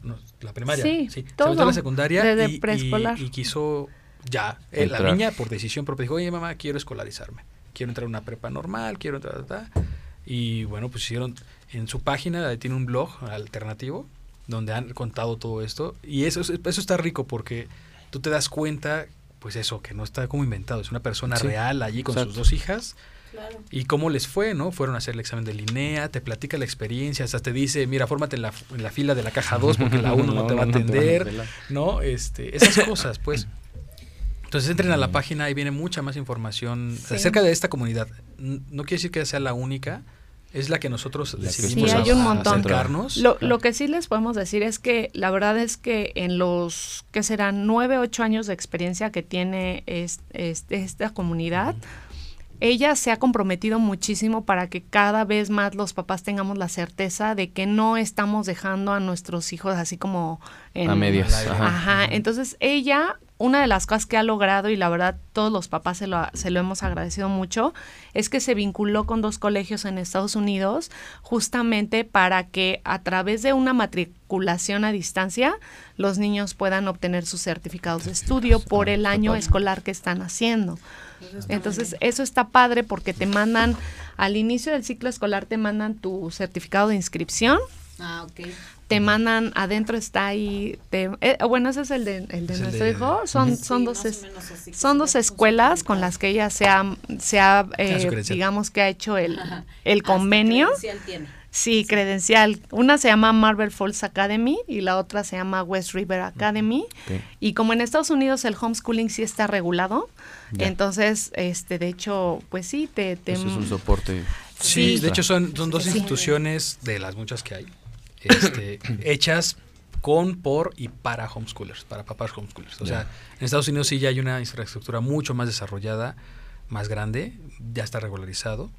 no, la primaria, Sí, se aventó todo, a la secundaria desde y, preescolar. y quiso ya, eh, la niña por decisión propia dijo, oye mamá, quiero escolarizarme, quiero entrar a una prepa normal, quiero entrar, ta, ta". y bueno, pues hicieron en su página, ahí tiene un blog alternativo donde han contado todo esto y eso, es- eso está rico porque tú te das cuenta, pues eso, que no está como inventado, es una persona Sí, real allí con exacto. sus dos hijas Claro. y cómo les fue, ¿no? Fueron a hacer el examen de Linea, te platica la experiencia, hasta te dice, mira, fórmate en la, en la fila de la caja 2 porque la 1 no te va a atender. ¿no? Este, esas cosas, pues. Entonces entren a la página, ahí viene mucha más información Sí. acerca de esta comunidad. No quiere decir que sea la única, es la que nosotros La que decidimos Sí, hay a- un a montón. acercarnos. Lo, lo que sí les podemos decir es que la verdad es que en los que serán nueve, ocho años de experiencia que tiene es- es- esta comunidad, ella se ha comprometido muchísimo para que cada vez más los papás tengamos la certeza de que no estamos dejando a nuestros hijos así como en A medias. Ajá, entonces ella una de las cosas que ha logrado, y la verdad todos los papás se lo, se lo hemos agradecido mucho, es que se vinculó con dos colegios en Estados Unidos justamente para que a través de una matriculación a distancia los niños puedan obtener sus certificados de estudio por el año escolar que están haciendo. Entonces, eso está padre porque te mandan, al inicio del ciclo escolar te mandan tu certificado de inscripción. Ah, ok. Te mandan adentro está ahí eh, bueno ese es el de, el de nuestro hijo. Son son dos son dos escuelas con las que ella se ha, se ha eh, digamos que ha hecho el, el convenio. tiene. sí credencial. Una se llama Marvel Falls Academy y la otra se llama West River Academy. Y como en Estados Unidos el homeschooling sí está regulado entonces este de hecho pues sí te, te es un soporte sí, de hecho son, son dos instituciones de las muchas que hay este, hechas con, por y para homeschoolers, para papás homeschoolers. O sea, en Estados Unidos sí ya hay una infraestructura mucho más desarrollada, más grande, ya está regularizado.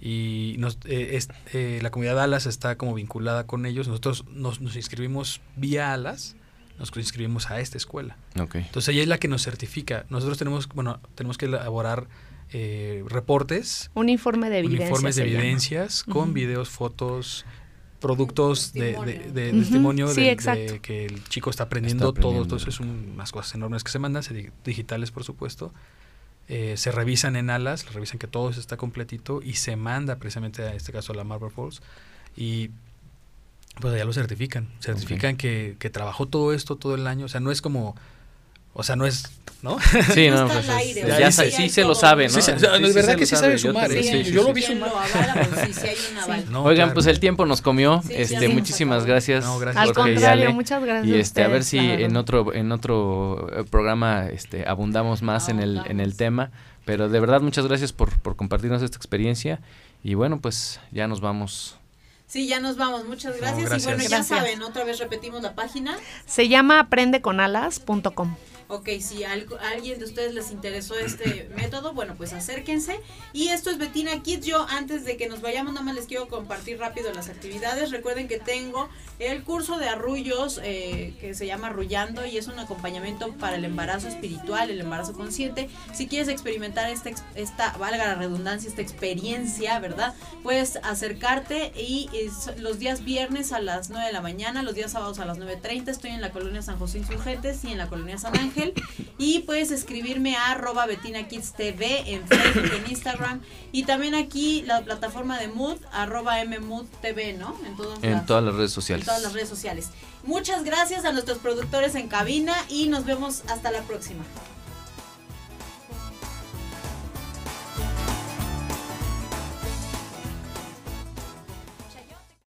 Y nos, eh, eh, la comunidad Alas está como vinculada con ellos. Nosotros nos, inscribimos vía Alas, nos inscribimos a esta escuela. Entonces ella es la que nos certifica. Nosotros tenemos, bueno, tenemos que elaborar eh, reportes. Un informe de evidencias. Informes de evidencias con videos, fotos, productos de, testimonio de, que el chico está aprendiendo, todo. Entonces, son unas cosas enormes que se mandan, digitales, por supuesto. Eh, se revisan en alas, revisan que todo está completito y se manda precisamente a este caso a la Marble Falls. Y pues ya lo certifican. Certifican que, que trabajó todo esto todo el año. O sea, no es como o sea, no es, ¿no? Sí, no, pues ya, sí, se lo sabe, ¿no? Sí, es verdad que sí sabe sumar. Yo, lo vi sumar. Oigan, pues el tiempo nos comió. este, muchísimas gracias. No, gracias. Al contrario, muchas gracias. Y este, a ver si en otro en otro eh, programa este abundamos más en el en el tema, pero de verdad muchas gracias por por compartirnos esta experiencia y bueno, pues ya nos vamos. Sí, ya nos vamos. Muchas gracias. Y bueno, ya saben, otra vez repetimos la página. Se llama aprendeconalas.com. Ok, si a alguien de ustedes les interesó este método, bueno, pues acérquense. Y esto es Betina Kids. Yo antes de que nos vayamos, nada más les quiero compartir rápido las actividades. Recuerden que tengo el curso de arrullos eh, que se llama Arrullando y es un acompañamiento para el embarazo espiritual, el embarazo consciente. Si quieres experimentar esta, esta valga la redundancia, esta experiencia, ¿verdad? Puedes acercarte y los días viernes a las 9 de la mañana, los días sábados a las 9.30. Estoy en la colonia San José Insurgentes y en la colonia San Ángel. Y puedes escribirme a arroba Betina Kids TV en Facebook, en Instagram. Y también aquí la plataforma de Mood, arroba MMood TV, ¿no? En, todas, las, redes sociales. En todas las redes sociales. Muchas gracias a nuestros productores en cabina y nos vemos hasta la próxima.